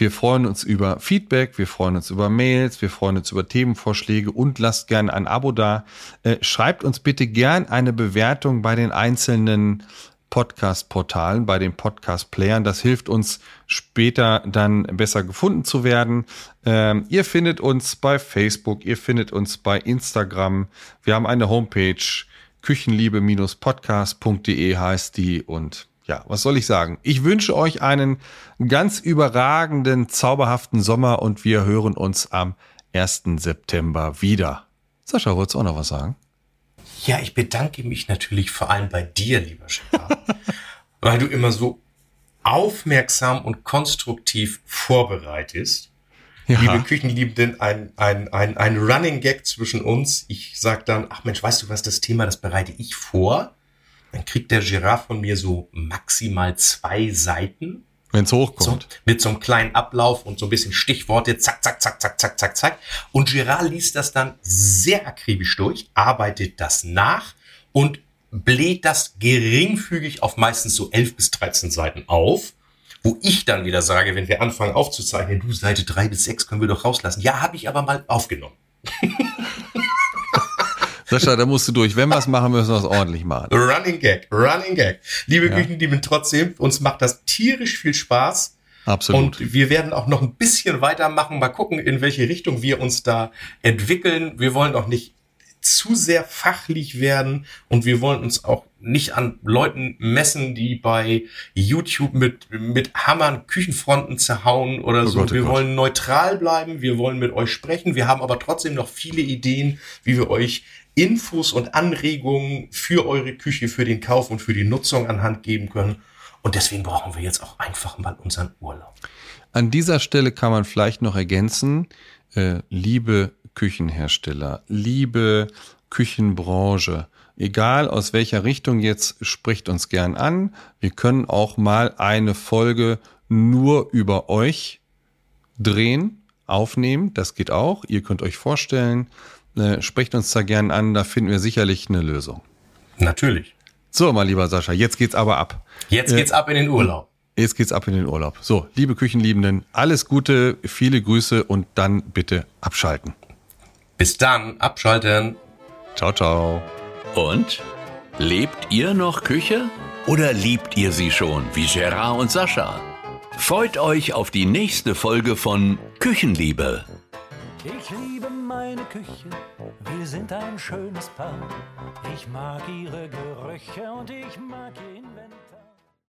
S3: Wir freuen uns über Feedback, wir freuen uns über Mails, wir freuen uns über Themenvorschläge und lasst gerne ein Abo da. Äh, schreibt uns bitte gern eine Bewertung bei den einzelnen Podcast-Portalen, bei den Podcast-Playern. Das hilft uns später dann besser gefunden zu werden. Ähm, ihr findet uns bei Facebook, ihr findet uns bei Instagram. Wir haben eine Homepage, küchenliebe-podcast.de heißt die und ja, was soll ich sagen? Ich wünsche euch einen ganz überragenden, zauberhaften Sommer und wir hören uns am 1. September wieder. Sascha, wolltest du auch noch was sagen?
S4: Ja, ich bedanke mich natürlich vor allem bei dir, lieber Stefan, weil du immer so aufmerksam und konstruktiv vorbereitest. ja. liebe Küchenliebenden, ein, ein, ein, ein Running Gag zwischen uns. Ich sag dann, ach Mensch, weißt du was, das Thema, das bereite ich vor. Dann kriegt der Giraffe von mir so maximal zwei Seiten.
S3: Wenn es hochkommt.
S4: So, mit so einem kleinen Ablauf und so ein bisschen Stichworte, zack, zack, zack, zack, zack, zack, zack. Und Girard liest das dann sehr akribisch durch, arbeitet das nach und bläht das geringfügig auf meistens so elf bis 13 Seiten auf. Wo ich dann wieder sage, wenn wir anfangen aufzuzeichnen, du Seite drei bis sechs können wir doch rauslassen. Ja, habe ich aber mal aufgenommen.
S3: Sascha, da musst du durch. Wenn wir es machen, müssen wir es ordentlich machen.
S4: Running Gag, Running Gag. Liebe ja. Küchenlieben, trotzdem, uns macht das tierisch viel Spaß.
S3: Absolut.
S4: Und wir werden auch noch ein bisschen weitermachen. Mal gucken, in welche Richtung wir uns da entwickeln. Wir wollen auch nicht zu sehr fachlich werden und wir wollen uns auch nicht an Leuten messen, die bei YouTube mit, mit Hammern Küchenfronten zerhauen oder oh so. Gott, oh wir Gott. wollen neutral bleiben, wir wollen mit euch sprechen, wir haben aber trotzdem noch viele Ideen, wie wir euch Infos und Anregungen für eure Küche, für den Kauf und für die Nutzung anhand geben können. Und deswegen brauchen wir jetzt auch einfach mal unseren Urlaub.
S3: An dieser Stelle kann man vielleicht noch ergänzen, äh, liebe Küchenhersteller, liebe Küchenbranche, egal aus welcher Richtung jetzt, spricht uns gern an. Wir können auch mal eine Folge nur über euch drehen, aufnehmen. Das geht auch. Ihr könnt euch vorstellen, äh, sprecht uns da gern an, da finden wir sicherlich eine Lösung.
S4: Natürlich.
S3: So, mein lieber Sascha, jetzt geht's aber ab.
S4: Jetzt geht's äh, ab in den Urlaub.
S3: Jetzt geht's ab in den Urlaub. So, liebe Küchenliebenden, alles Gute, viele Grüße und dann bitte abschalten.
S4: Bis dann, abschalten.
S3: Ciao, ciao.
S1: Und? Lebt ihr noch Küche? Oder liebt ihr sie schon, wie Gerard und Sascha? Freut euch auf die nächste Folge von Küchenliebe.
S2: Ich liebe meine Küche, wir sind ein schönes Paar. Ich mag ihre Gerüche und ich mag ihr Inventar.